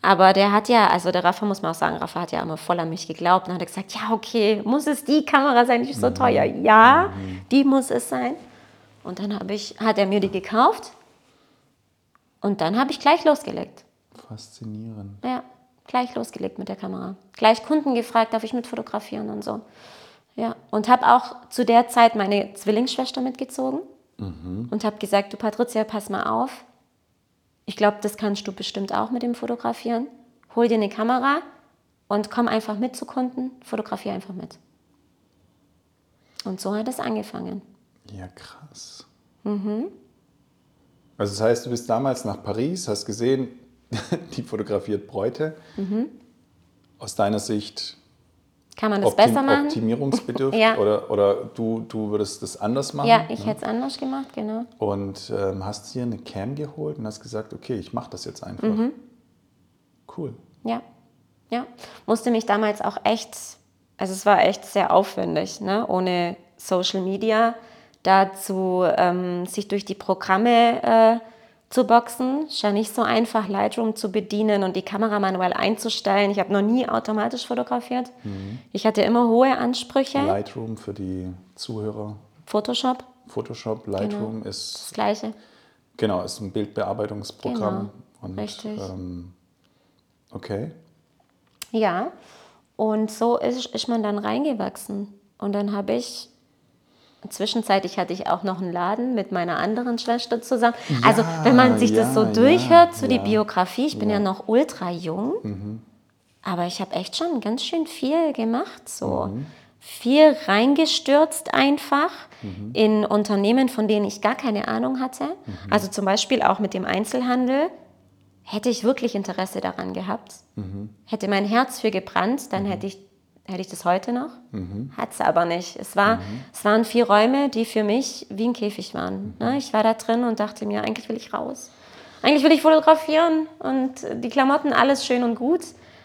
Aber der hat ja, also der Rafa muss man auch sagen, Rafa hat ja immer voll an mich geglaubt und hat gesagt, ja, okay, muss es die Kamera sein, die ist so teuer? Ja, die muss es sein. Und dann ich, hat er mir die gekauft und dann habe ich gleich losgelegt. Faszinierend. Ja, gleich losgelegt mit der Kamera. Gleich Kunden gefragt, darf ich mit fotografieren und so. Ja, und habe auch zu der Zeit meine Zwillingsschwester mitgezogen und habe gesagt, du Patricia, pass mal auf. Ich glaube, das kannst du bestimmt auch mit dem Fotografieren. Hol dir eine Kamera und komm einfach mit zu Kunden, fotografiere einfach mit. Und so hat es angefangen. Ja, krass. Also das heißt, du bist damals nach Paris, hast gesehen, die fotografiert Bräute. Aus deiner Sicht Kann man das optim besser machen? optimierungsbedürftig Ja. oder, oder du, du würdest das anders machen? Ja, ich ne? hätte es anders gemacht, genau. Und ähm, hast dir eine Cam geholt und hast gesagt, okay, ich mache das jetzt einfach. Mhm. Cool. Ja, ja. Musste mich damals auch echt, also es war echt sehr aufwendig, ne? ohne Social Media, dazu ähm, sich durch die Programme äh, zu boxen. Ist ja nicht so einfach, Lightroom zu bedienen und die Kamera manuell einzustellen. Ich habe noch nie automatisch fotografiert. Ich hatte immer hohe Ansprüche. Lightroom für die Zuhörer. Photoshop, Photoshop, Lightroom das ist gleiche. genau ist ein Bildbearbeitungsprogramm. Genau, Und, richtig. Ähm, okay. Ja, und so ist, ist man dann reingewachsen. Und dann habe ich, zwischenzeitlich hatte ich auch noch einen Laden mit meiner anderen Schwester zusammen. also wenn man sich das so ja, durchhört, so ja, die ja. Biografie, ich bin ja, noch ultra jung, aber ich habe echt schon ganz schön viel gemacht. So. Viel reingestürzt einfach in Unternehmen, von denen ich gar keine Ahnung hatte. Also zum Beispiel auch mit dem Einzelhandel. Hätte ich wirklich Interesse daran gehabt, hätte mein Herz für gebrannt, dann hätte ich, hätte ich das heute noch. Hat es aber nicht. Es, war, es waren vier Räume, die für mich wie ein Käfig waren. Ne? Ich war da drin und dachte mir, eigentlich will ich raus. Eigentlich will ich fotografieren und die Klamotten, alles schön und gut.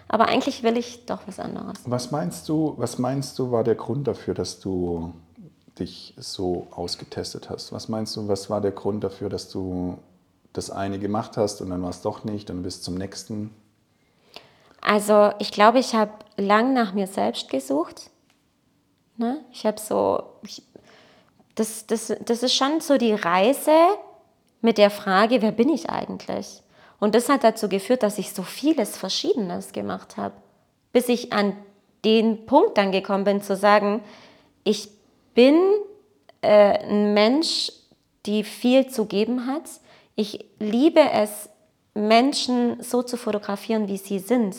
Aber eigentlich will ich doch was anderes. Was meinst du, was meinst du, war der Grund dafür, dass du dich so ausgetestet hast? Was meinst du, was war der Grund dafür, dass du das eine gemacht hast und dann war es doch nicht und bist zum nächsten? Also ich glaube, ich habe lang nach mir selbst gesucht. Ne? Ich habe so, ich, das, das, das ist schon so die Reise mit der Frage, wer bin ich eigentlich? Und das hat dazu geführt, dass ich so vieles Verschiedenes gemacht habe, bis ich an den Punkt dann gekommen bin, zu sagen, ich bin äh, ein Mensch, die viel zu geben hat. Ich liebe es, Menschen so zu fotografieren, wie sie sind.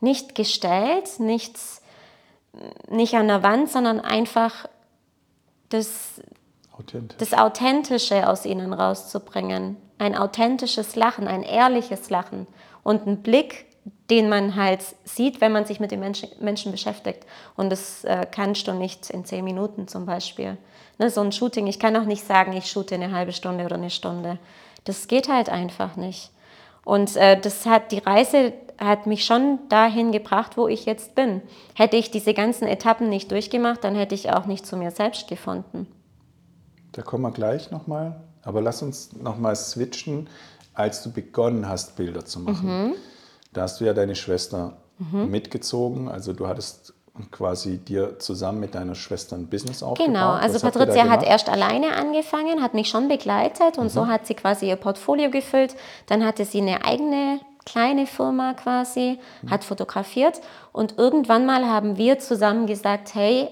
Nicht gestellt, nichts, nicht an der Wand, sondern einfach das, Authentisch. das Authentische aus ihnen rauszubringen. Ein authentisches Lachen, ein ehrliches Lachen und ein Blick, den man halt sieht, wenn man sich mit den Menschen, Menschen beschäftigt. Und das äh, kannst du nicht in zehn Minuten zum Beispiel. Ne, so ein Shooting, ich kann auch nicht sagen, ich shoote eine halbe Stunde oder eine Stunde. Das geht halt einfach nicht. Und äh, das hat die Reise hat mich schon dahin gebracht, wo ich jetzt bin. Hätte ich diese ganzen Etappen nicht durchgemacht, dann hätte ich auch nicht zu mir selbst gefunden. Da kommen wir gleich nochmal. Aber lass uns nochmal switchen, als du begonnen hast, Bilder zu machen. Mhm. Da hast du ja deine Schwester mitgezogen. Also du hattest quasi dir zusammen mit deiner Schwester ein Business aufgebaut. Genau, also Was Patricia hat gemacht? erst alleine angefangen, hat mich schon begleitet und Mhm. so hat sie quasi ihr Portfolio gefüllt. Dann hatte sie eine eigene kleine Firma quasi, hat fotografiert und irgendwann mal haben wir zusammen gesagt, hey,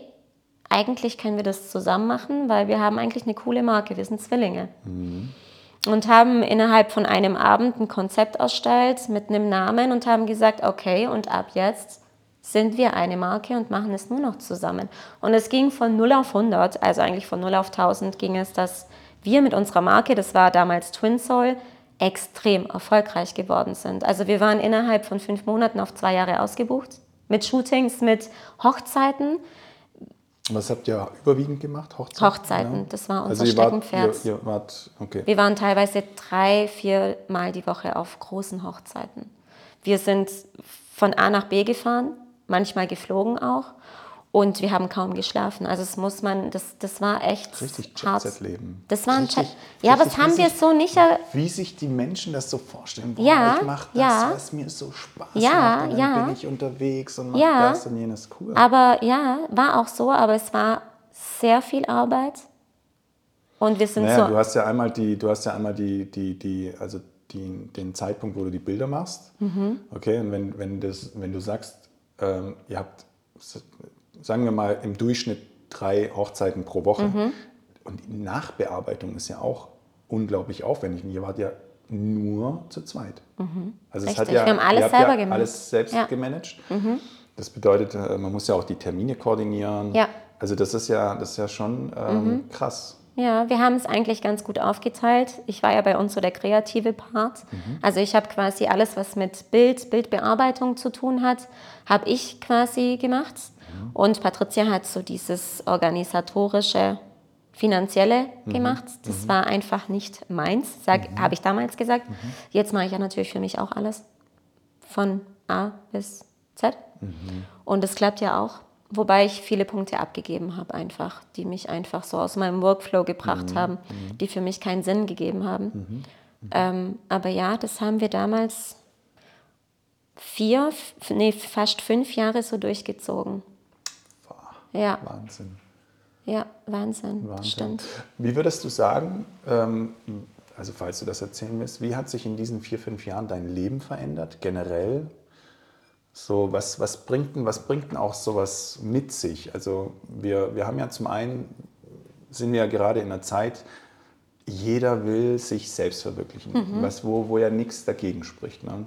eigentlich können wir das zusammen machen, weil wir haben eigentlich eine coole Marke, wir sind Zwillinge. Mhm. Und haben innerhalb von einem Abend ein Konzept erstellt mit einem Namen und haben gesagt, okay, und ab jetzt sind wir eine Marke und machen es nur noch zusammen. Und es ging von 0 auf 100, also eigentlich von 0 auf 1000 ging es, dass wir mit unserer Marke, das war damals Twin Soul, extrem erfolgreich geworden sind. Also wir waren innerhalb von fünf Monaten auf zwei Jahre ausgebucht, mit Shootings, mit Hochzeiten. Was habt ihr überwiegend gemacht? Hochzeiten? Hochzeiten, ja. das war unser also Steckenpferd. Ihr, ihr wart, okay. Wir waren teilweise drei, vier Mal die Woche auf großen Hochzeiten. Wir sind von A nach B gefahren, manchmal geflogen auch. Und wir haben kaum geschlafen. Also das muss man, das, das war echt Richtig hart. leben Das war ein richtig, Ja, aber das haben wir so nicht... Wie sich die Menschen das so vorstellen. Boah, ja, ich mache das, ja. was mir so Spaß ja, macht. Und dann ja. bin ich unterwegs und mache ja. das und jenes. Cool. Aber ja, war auch so. Aber es war sehr viel Arbeit. Und wir sind naja, so... Du hast ja einmal, die, du hast ja einmal die, die, die, also die, den Zeitpunkt, wo du die Bilder machst. Mhm. Okay, und wenn, wenn, das, wenn du sagst, ähm, ihr habt sagen wir mal, im Durchschnitt drei Hochzeiten pro Woche. Mhm. Und die Nachbearbeitung ist ja auch unglaublich aufwendig. Und ihr wart ja nur zu zweit. Mhm. Also es hat ja, wir haben alles selber ja alles selbst ja. gemanagt. Mhm. Das bedeutet, äh, man muss ja auch die Termine koordinieren. Ja. Also das ist ja, das ist ja schon ähm, mhm. krass. Ja, wir haben es eigentlich ganz gut aufgeteilt. Ich war ja bei uns so der kreative Part. Mhm. Also ich habe quasi alles, was mit Bild, Bildbearbeitung zu tun hat, habe ich quasi gemacht. Und Patricia hat so dieses organisatorische, finanzielle mhm. gemacht. Das mhm. war einfach nicht meins, mhm. habe ich damals gesagt. Mhm. Jetzt mache ich ja natürlich für mich auch alles. Von A bis Z. Mhm. Und es klappt ja auch. Wobei ich viele Punkte abgegeben habe, einfach, die mich einfach so aus meinem Workflow gebracht mhm. haben, die für mich keinen Sinn gegeben haben. Ähm, aber ja, das haben wir damals vier, nee, fast fünf Jahre so durchgezogen. Ja. Wahnsinn. Ja, Wahnsinn. Wahnsinn. Stimmt. Wie würdest du sagen, ähm, also falls du das erzählen willst, wie hat sich in diesen vier, fünf Jahren dein Leben verändert, generell? So, was, was, bringt denn, was bringt denn auch sowas mit sich? Also wir, wir haben ja zum einen, sind wir ja gerade in einer Zeit, jeder will sich selbst verwirklichen, mhm. was, wo, wo ja nichts dagegen spricht. Ne?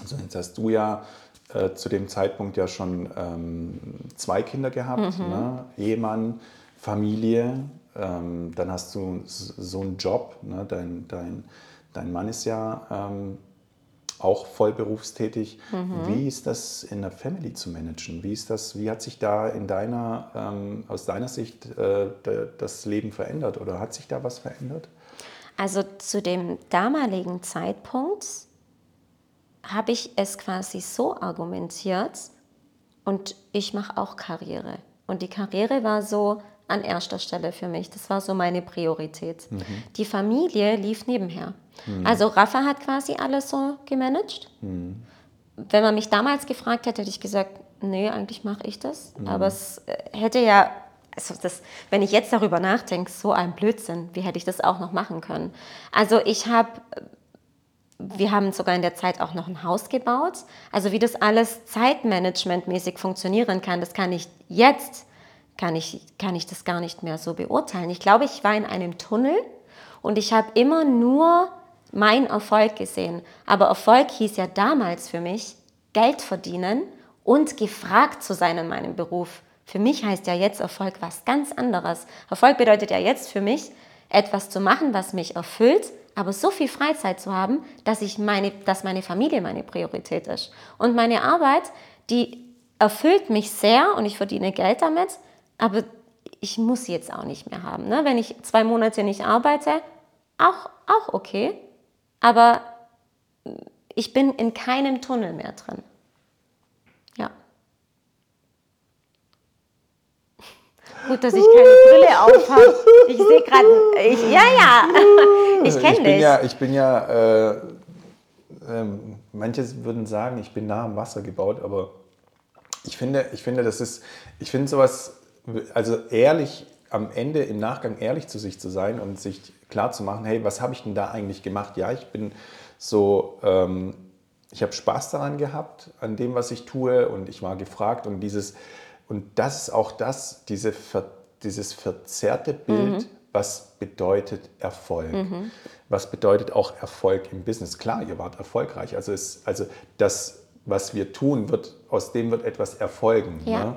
Also jetzt hast du ja äh, zu dem Zeitpunkt ja schon ähm, zwei Kinder gehabt, mhm. ne? Ehemann, Familie, ähm, dann hast du so einen Job, ne? dein, dein, dein Mann ist ja ähm, auch voll berufstätig. Mhm. Wie ist das in der Family zu managen? Wie, ist das, wie hat sich da in deiner, ähm, aus deiner Sicht äh, das Leben verändert oder hat sich da was verändert? Also zu dem damaligen Zeitpunkt habe ich es quasi so argumentiert und ich mache auch Karriere. Und die Karriere war so an erster Stelle für mich. Das war so meine Priorität. Mhm. Die Familie lief nebenher. Mhm. Also Rafa hat quasi alles so gemanagt. Mhm. Wenn man mich damals gefragt hätte, hätte ich gesagt, nee, eigentlich mache ich das. Mhm. Aber es äh, hätte ja, also das, wenn ich jetzt darüber nachdenke, so ein Blödsinn, wie hätte ich das auch noch machen können? Also ich habe wir haben sogar in der Zeit auch noch ein Haus gebaut. Also wie das alles zeitmanagementmäßig funktionieren kann, das kann ich jetzt, kann ich, kann ich das gar nicht mehr so beurteilen. Ich glaube, ich war in einem Tunnel und ich habe immer nur meinen Erfolg gesehen. Aber Erfolg hieß ja damals für mich Geld verdienen und gefragt zu sein in meinem Beruf. Für mich heißt ja jetzt Erfolg was ganz anderes. Erfolg bedeutet ja jetzt für mich, etwas zu machen, was mich erfüllt, aber so viel Freizeit zu haben, dass, ich meine, dass meine Familie meine Priorität ist. Und meine Arbeit, die erfüllt mich sehr und ich verdiene Geld damit, aber ich muss sie jetzt auch nicht mehr haben. Ne? Wenn ich zwei Monate nicht arbeite, auch, auch okay, aber ich bin in keinem Tunnel mehr drin. Ja. Gut, dass ich keine Brille auf habe. Ich sehe gerade, ja, ja, ich kenne dich. Ja, ich bin ja, äh, äh, manche würden sagen, ich bin nah am Wasser gebaut, aber ich finde, ich finde, das ist, ich finde sowas, also ehrlich, am Ende im Nachgang ehrlich zu sich zu sein und sich klar zu machen, hey, was habe ich denn da eigentlich gemacht? Ja, ich bin so, ähm, ich habe Spaß daran gehabt, an dem, was ich tue und ich war gefragt und dieses, und das ist auch das, diese, dieses verzerrte Bild, mhm. was bedeutet Erfolg. Mhm. Was bedeutet auch Erfolg im Business? Klar, ihr wart erfolgreich. Also, es, also das, was wir tun, wird, aus dem wird etwas erfolgen. Ja. Ne?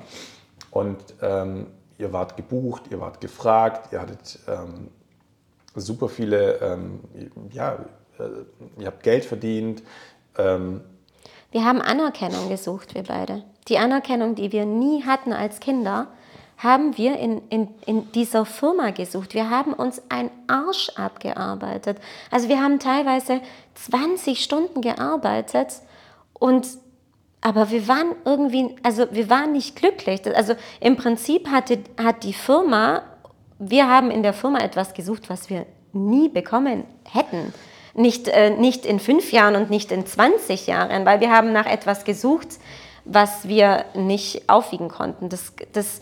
Und ähm, ihr wart gebucht, ihr wart gefragt, ihr hattet ähm, super viele, ähm, ja, äh, ihr habt Geld verdient. Ähm, wir haben Anerkennung gesucht, wir beide. Die Anerkennung, die wir nie hatten als Kinder, haben wir in, in, in dieser Firma gesucht. Wir haben uns einen Arsch abgearbeitet. Also wir haben teilweise 20 Stunden gearbeitet und aber wir waren irgendwie, also wir waren nicht glücklich. Also im Prinzip hatte, hat die Firma, wir haben in der Firma etwas gesucht, was wir nie bekommen hätten. Nicht, äh, nicht in fünf Jahren und nicht in 20 Jahren, weil wir haben nach etwas gesucht, was wir nicht aufwiegen konnten. Das, das,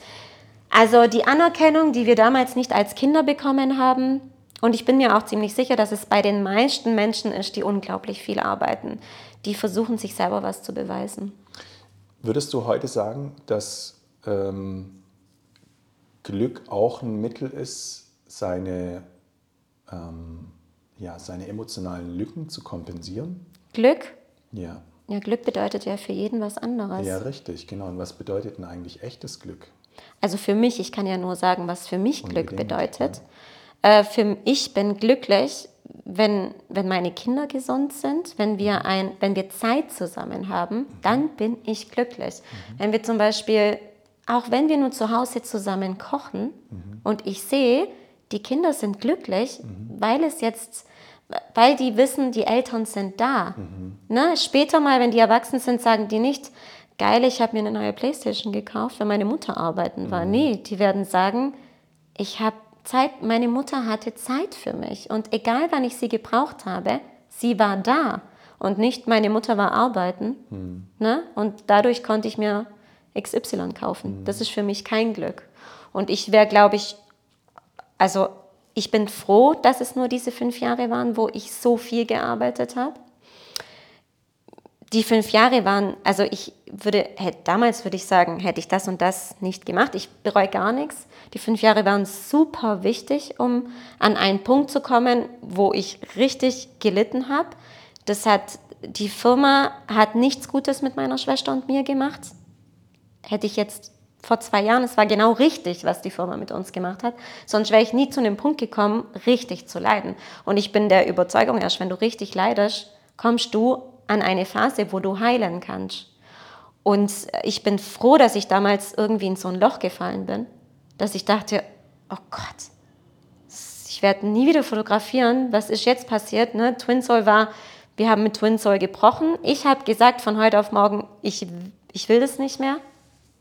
also die Anerkennung, die wir damals nicht als Kinder bekommen haben, und ich bin mir auch ziemlich sicher, dass es bei den meisten Menschen ist, die unglaublich viel arbeiten, die versuchen, sich selber was zu beweisen. Würdest du heute sagen, dass ähm, Glück auch ein Mittel ist, seine, ähm, ja, seine emotionalen Lücken zu kompensieren? Glück? Ja. Ja, Glück bedeutet ja für jeden was anderes. Ja, richtig, genau. Und was bedeutet denn eigentlich echtes Glück? Also für mich, ich kann ja nur sagen, was für mich Glück bedeutet. Ja. Äh, für ich bin glücklich, wenn, wenn meine Kinder gesund sind, wenn wir, ein, wenn wir Zeit zusammen haben, mhm. dann bin ich glücklich. Mhm. Wenn wir zum Beispiel, auch wenn wir nur zu Hause zusammen kochen mhm. und ich sehe, die Kinder sind glücklich, mhm. weil es jetzt weil die wissen, die Eltern sind da. Mhm. Ne? Später mal, wenn die erwachsen sind, sagen die nicht, geil, ich habe mir eine neue Playstation gekauft, weil meine Mutter arbeiten war. Mhm. Nee, die werden sagen, ich habe Zeit, meine Mutter hatte Zeit für mich und egal wann ich sie gebraucht habe, sie war da und nicht meine Mutter war arbeiten. Mhm. Ne? Und dadurch konnte ich mir XY kaufen. Mhm. Das ist für mich kein Glück. Und ich wäre, glaube ich, also ich bin froh, dass es nur diese fünf Jahre waren, wo ich so viel gearbeitet habe die fünf Jahre waren, also ich würde, hätte, damals würde ich sagen, hätte ich das und das nicht gemacht. Ich bereue gar nichts. Die fünf Jahre waren super wichtig, um an einen Punkt zu kommen, wo ich richtig gelitten habe. Das hat, die Firma hat nichts Gutes mit meiner Schwester und mir gemacht. Hätte ich jetzt vor zwei Jahren, es war genau richtig, was die Firma mit uns gemacht hat. Sonst wäre ich nie zu dem Punkt gekommen, richtig zu leiden. Und ich bin der Überzeugung, erst wenn du richtig leidest, kommst du an eine Phase, wo du heilen kannst. Und ich bin froh, dass ich damals irgendwie in so ein Loch gefallen bin, dass ich dachte, oh Gott, ich werde nie wieder fotografieren. Was ist jetzt passiert? Ne? Twin Soul war, wir haben mit Twin Soul gebrochen. Ich habe gesagt von heute auf morgen, ich, ich will das nicht mehr.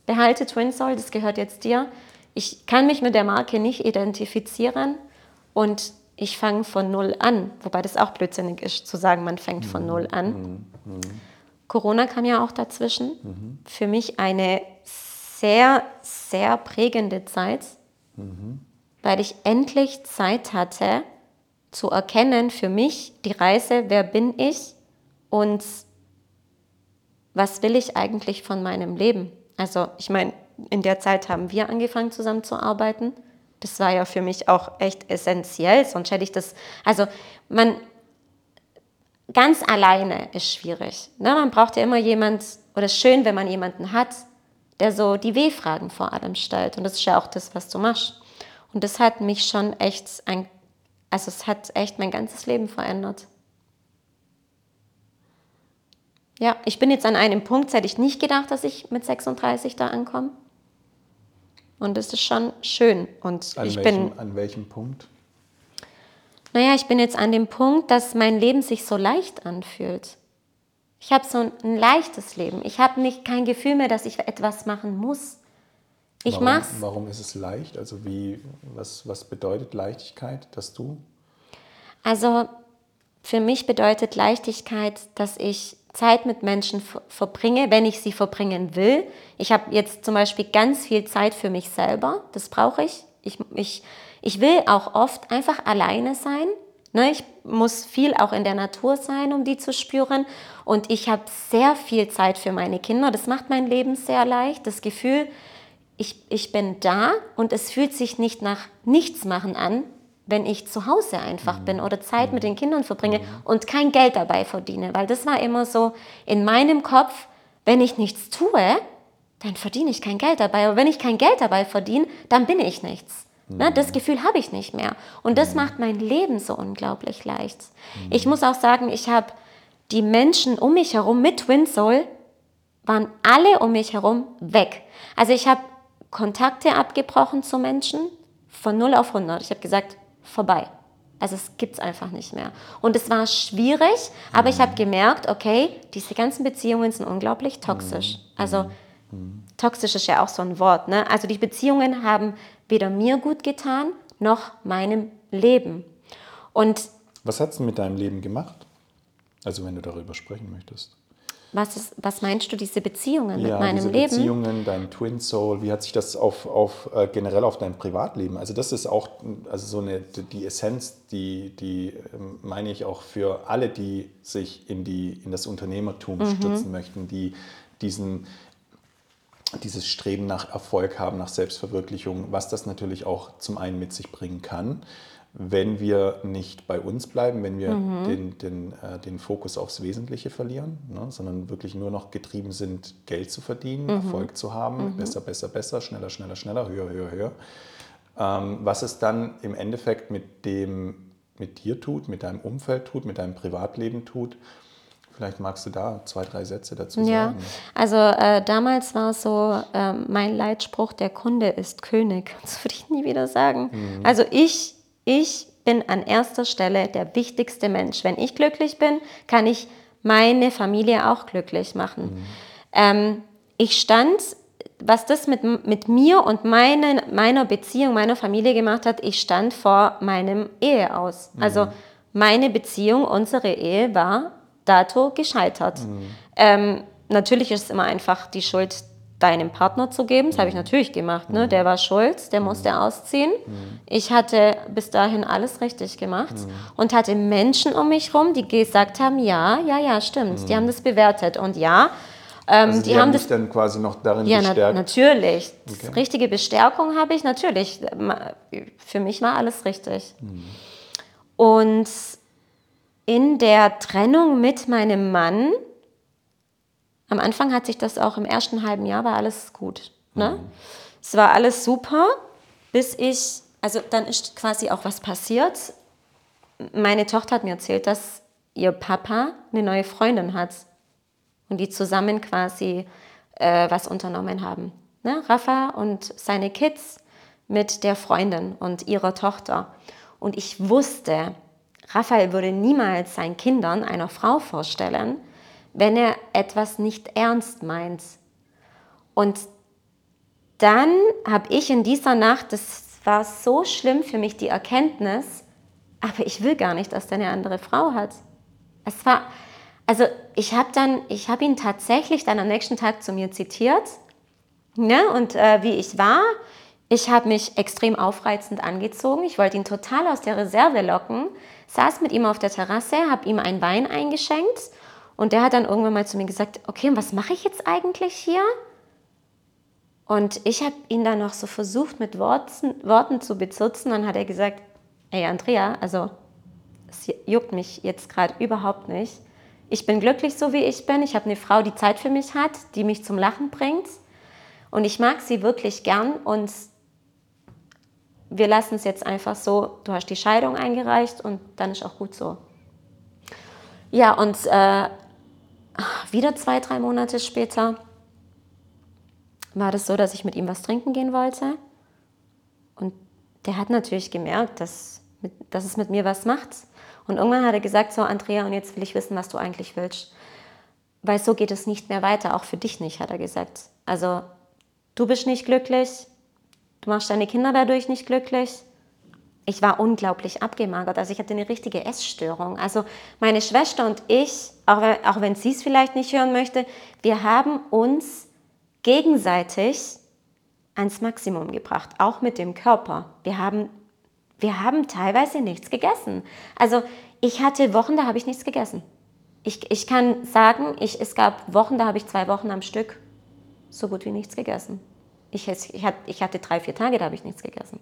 Behalte Twin Soul, das gehört jetzt dir. Ich kann mich mit der Marke nicht identifizieren und ich fange von null an, wobei das auch blödsinnig ist, zu sagen, man fängt von null an. Mhm. Mhm. Corona kam ja auch dazwischen. Mhm. Für mich eine sehr, sehr prägende Zeit, mhm. weil ich endlich Zeit hatte, zu erkennen für mich die Reise, wer bin ich und was will ich eigentlich von meinem Leben. Also ich meine, in der Zeit haben wir angefangen zusammenzuarbeiten das war ja für mich auch echt essentiell, sonst hätte ich das, also man, ganz alleine ist schwierig. Ne? Man braucht ja immer jemand, oder schön, wenn man jemanden hat, der so die W-Fragen vor allem stellt. Und das ist ja auch das, was du machst. Und das hat mich schon echt, ein, also es hat echt mein ganzes Leben verändert. Ja, ich bin jetzt an einem Punkt, hätte ich nicht gedacht, dass ich mit 36 da ankomme. Und das ist schon schön. Und an ich welchem, bin. An welchem Punkt? Naja, ich bin jetzt an dem Punkt, dass mein Leben sich so leicht anfühlt. Ich habe so ein, ein, leichtes Leben. Ich habe nicht kein Gefühl mehr, dass ich etwas machen muss. Ich warum, mach's. Warum ist es leicht? Also wie, was, was bedeutet Leichtigkeit, dass du? Also für mich bedeutet Leichtigkeit, dass ich Zeit mit Menschen verbringe, wenn ich sie verbringen will. Ich habe jetzt zum Beispiel ganz viel Zeit für mich selber, das brauche ich. Ich, ich. ich will auch oft einfach alleine sein, Ne, ich muss viel auch in der Natur sein, um die zu spüren. Und ich habe sehr viel Zeit für meine Kinder. Das macht mein Leben sehr leicht. Das Gefühl, ich, ich bin da und es fühlt sich nicht nach Nichtsmachen an, wenn ich zu Hause einfach bin oder Zeit mit den Kindern verbringe und kein Geld dabei verdiene. Weil das war immer so in meinem Kopf, wenn ich nichts tue, dann verdiene ich kein Geld dabei. Aber wenn ich kein Geld dabei verdiene, dann bin ich nichts. Ne, das Gefühl habe ich nicht mehr. Und das macht mein Leben so unglaublich leicht. Ich muss auch sagen, ich habe die Menschen um mich herum mit Twin Soul, waren alle um mich herum weg. Also ich habe Kontakte abgebrochen zu Menschen von 0 auf 100. Ich habe gesagt, vorbei. Also es gibt es einfach nicht mehr. Und es war schwierig, aber ich habe gemerkt, okay, diese ganzen Beziehungen sind unglaublich toxisch. Also toxisch ist ja auch so ein Wort. Ne? Also die Beziehungen haben weder mir gut getan, noch meinem Leben. Und was hat es mit deinem Leben gemacht? Also wenn du darüber sprechen möchtest. Was, ist, was meinst du, diese Beziehungen ja, mit meinem diese Leben? Beziehungen, dein Twin Soul, wie hat sich das auf, auf äh, generell auf dein Privatleben? Also das ist auch also so eine die Essenz, die, die ähm, meine ich auch für alle, die sich in, die, in das Unternehmertum mhm. stützen möchten, die diesen dieses Streben nach Erfolg haben, nach Selbstverwirklichung, was das natürlich auch zum einen mit sich bringen kann, wenn wir nicht bei uns bleiben, wenn wir mhm. den, den, äh, den Fokus aufs Wesentliche verlieren, ne, sondern wirklich nur noch getrieben sind, Geld zu verdienen, mhm. Erfolg zu haben, mhm. besser, besser, besser, schneller, schneller, schneller, höher, höher, höher. Ähm, was es dann im Endeffekt mit dem, mit dir tut, mit deinem Umfeld tut, mit deinem Privatleben tut, Vielleicht magst du da zwei, drei Sätze dazu sagen. Ja, also äh, damals war so äh, mein Leitspruch, der Kunde ist König. Das würde ich nie wieder sagen. Mhm. Also ich, ich bin an erster Stelle der wichtigste Mensch. Wenn ich glücklich bin, kann ich meine Familie auch glücklich machen. Mhm. Ähm, ich stand, was das mit, mit mir und meine, meiner Beziehung, meiner Familie gemacht hat, ich stand vor meinem Ehe aus. Mhm. Also meine Beziehung, unsere Ehe war dato gescheitert. Mhm. Ähm, natürlich ist es immer einfach, die Schuld deinem Partner zu geben. Das habe ich mhm. natürlich gemacht. Ne? Der war schuld, der mhm. musste ausziehen. Mhm. Ich hatte bis dahin alles richtig gemacht und hatte Menschen um mich herum, die gesagt haben, ja, ja, ja, stimmt. Die haben das bewertet und ja. Ähm, also die, die haben, das dann quasi noch darin ja, bestärkt? Ja, natürlich. Okay. Richtige Bestärkung habe ich natürlich. Für mich war alles richtig. Mhm. Und in der Trennung mit meinem Mann, am Anfang hat sich das auch im ersten halben Jahr, war alles gut. Ne? Mhm. Es war alles super, bis ich, also dann ist quasi auch was passiert. Meine Tochter hat mir erzählt, dass ihr Papa eine neue Freundin hat und die zusammen quasi äh, was unternommen haben. Ne? Rafa und seine Kids mit der Freundin und ihrer Tochter. Und ich wusste, Raphael würde niemals seinen Kindern einer Frau vorstellen, wenn er etwas nicht ernst meint. Und dann habe ich in dieser Nacht, das war so schlimm für mich, die Erkenntnis, aber ich will gar nicht, dass der eine andere Frau hat. Es war, also ich habe dann, ich habe ihn tatsächlich dann am nächsten Tag zu mir zitiert, ne, und äh, wie ich war, ich habe mich extrem aufreizend angezogen. Ich wollte ihn total aus der Reserve locken saß mit ihm auf der Terrasse, habe ihm ein Wein eingeschenkt und der hat dann irgendwann mal zu mir gesagt, okay, und was mache ich jetzt eigentlich hier? Und ich habe ihn dann noch so versucht, mit Worten, Worten zu bezirzen. Dann hat er gesagt, ey Andrea, also es juckt mich jetzt gerade überhaupt nicht. Ich bin glücklich so, wie ich bin. Ich habe eine Frau, die Zeit für mich hat, die mich zum Lachen bringt. Und ich mag sie wirklich gern. Und wir lassen es jetzt einfach so, du hast die Scheidung eingereicht und dann ist auch gut so. Ja, und äh, wieder zwei, drei Monate später war das so, dass ich mit ihm was trinken gehen wollte. Und der hat natürlich gemerkt, dass, dass es mit mir was macht. Und irgendwann hat er gesagt, so Andrea, und jetzt will ich wissen, was du eigentlich willst. Weil so geht es nicht mehr weiter, auch für dich nicht, hat er gesagt. Also du bist nicht glücklich, Du machst deine Kinder dadurch nicht glücklich. Ich war unglaublich abgemagert. Also ich hatte eine richtige Essstörung. Also meine Schwester und ich, auch, auch wenn sie es vielleicht nicht hören möchte, wir haben uns gegenseitig ans Maximum gebracht, auch mit dem Körper. Wir haben wir haben teilweise nichts gegessen. Also ich hatte Wochen, da habe ich nichts gegessen. Ich, ich kann sagen, ich, es gab Wochen, da habe ich zwei Wochen am Stück so gut wie nichts gegessen. Ich, ich, hatte drei, vier Tage, da habe ich nichts gegessen.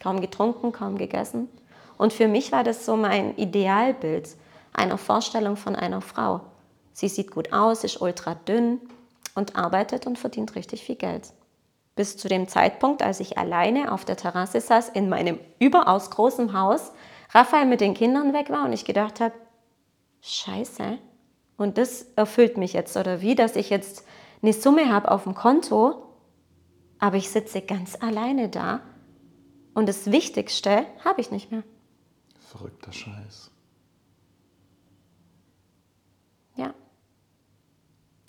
Kaum getrunken, kaum gegessen. Und für mich war das so mein Idealbild einer Vorstellung von einer Frau. Sie sieht gut aus, ist ultra dünn und arbeitet und verdient richtig viel Geld. Bis zu dem Zeitpunkt, als ich alleine auf der Terrasse saß in meinem überaus großen Haus, Raphael mit den Kindern weg war und ich gedacht habe, scheiße. Und das erfüllt mich jetzt oder wie, dass ich jetzt eine Summe habe auf dem Konto, aber ich sitze ganz alleine da und das Wichtigste habe ich nicht mehr. Verrückter Scheiß. Ja.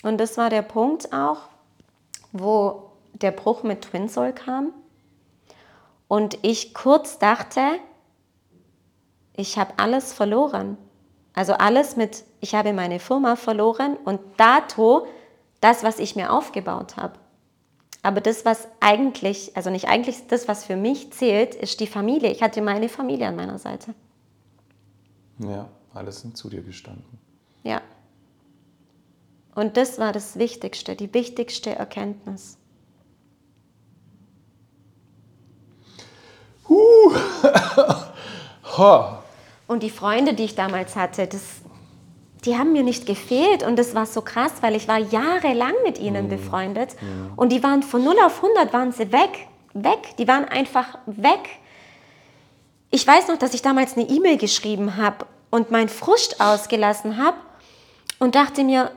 Und das war der Punkt auch, wo der Bruch mit Twin Soul kam und ich kurz dachte, ich habe alles verloren. Also alles mit, ich habe meine Firma verloren und dato das, was ich mir aufgebaut habe. Aber das, was eigentlich, also nicht eigentlich, das, was für mich zählt, ist die Familie. Ich hatte meine Familie an meiner Seite. Ja, alles sind zu dir gestanden. Ja. Und das war das Wichtigste, die wichtigste Erkenntnis. Huh. Und die Freunde, die ich damals hatte, das, die haben mir nicht gefehlt. Und das war so krass, weil ich war jahrelang mit ihnen mhm. befreundet. Mhm. Und die waren von 0 auf 100 waren sie weg. Weg. Die waren einfach weg. Ich weiß noch, dass ich damals eine E-Mail geschrieben habe und meinen Frust ausgelassen habe und dachte mir,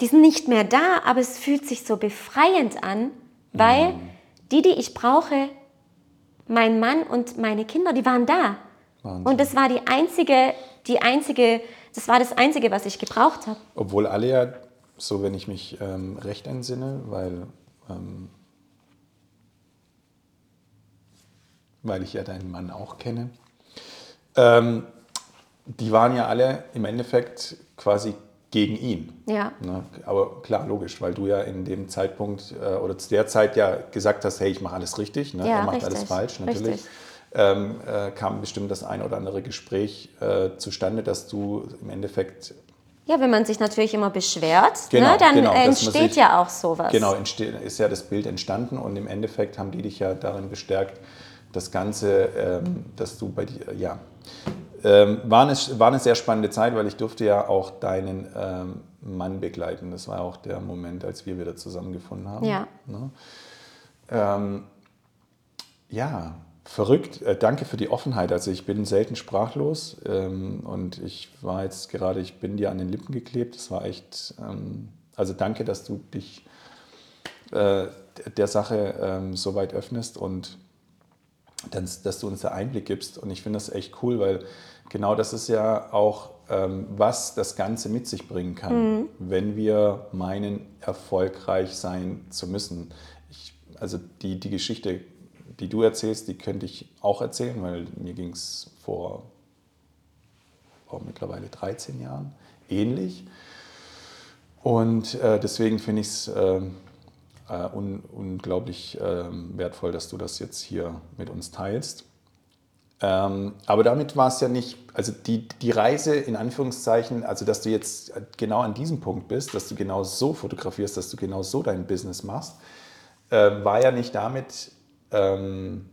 die sind nicht mehr da, aber es fühlt sich so befreiend an, weil mhm. die, die ich brauche, mein Mann und meine Kinder, die waren da. Wahnsinn. Und das war die einzige, die einzige, das war das Einzige, was ich gebraucht habe. Obwohl alle ja, so wenn ich mich ähm, recht entsinne, weil, ähm, weil ich ja deinen Mann auch kenne, ähm, die waren ja alle im Endeffekt quasi gegen ihn. Ja. Ne? Aber klar, logisch, weil du ja in dem Zeitpunkt äh, oder zu der Zeit ja gesagt hast, hey, ich mache alles richtig, ne? ja, er macht richtig, alles falsch, natürlich. Ähm, äh, kam bestimmt das ein oder andere Gespräch äh, zustande, dass du im Endeffekt ja, wenn man sich natürlich immer beschwert, ne, genau, ne, dann genau, entsteht sich, ja auch sowas. Genau, ist ja das Bild entstanden und im Endeffekt haben die dich ja darin bestärkt, das Ganze, ähm, dass du bei dir, ja, ähm, war, eine, war eine sehr spannende Zeit, weil ich durfte ja auch deinen ähm, Mann begleiten. Das war auch der Moment, als wir wieder zusammengefunden haben. Ja. Ne? Ähm, ja, verrückt. Äh, danke für die Offenheit. Also ich bin selten sprachlos ähm, und ich war jetzt gerade, ich bin dir an den Lippen geklebt. Das war echt, ähm, also danke, dass du dich äh, der Sache ähm, so weit öffnest und dass, dass du uns da Einblick gibst. Und ich finde das echt cool, weil genau das ist ja auch, ähm, was das Ganze mit sich bringen kann, mhm. wenn wir meinen, erfolgreich sein zu müssen. Ich, also die, die Geschichte, die du erzählst, die könnte ich auch erzählen, weil mir ging es vor oh, mittlerweile 13 Jahren ähnlich. Und äh, deswegen finde ich es äh, äh, un, unglaublich äh, wertvoll, dass du das jetzt hier mit uns teilst. Ähm, aber damit war es ja nicht, also die, die Reise in Anführungszeichen, also dass du jetzt genau an diesem Punkt bist, dass du genau so fotografierst, dass du genau so dein Business machst, äh, war ja nicht damit, ähm,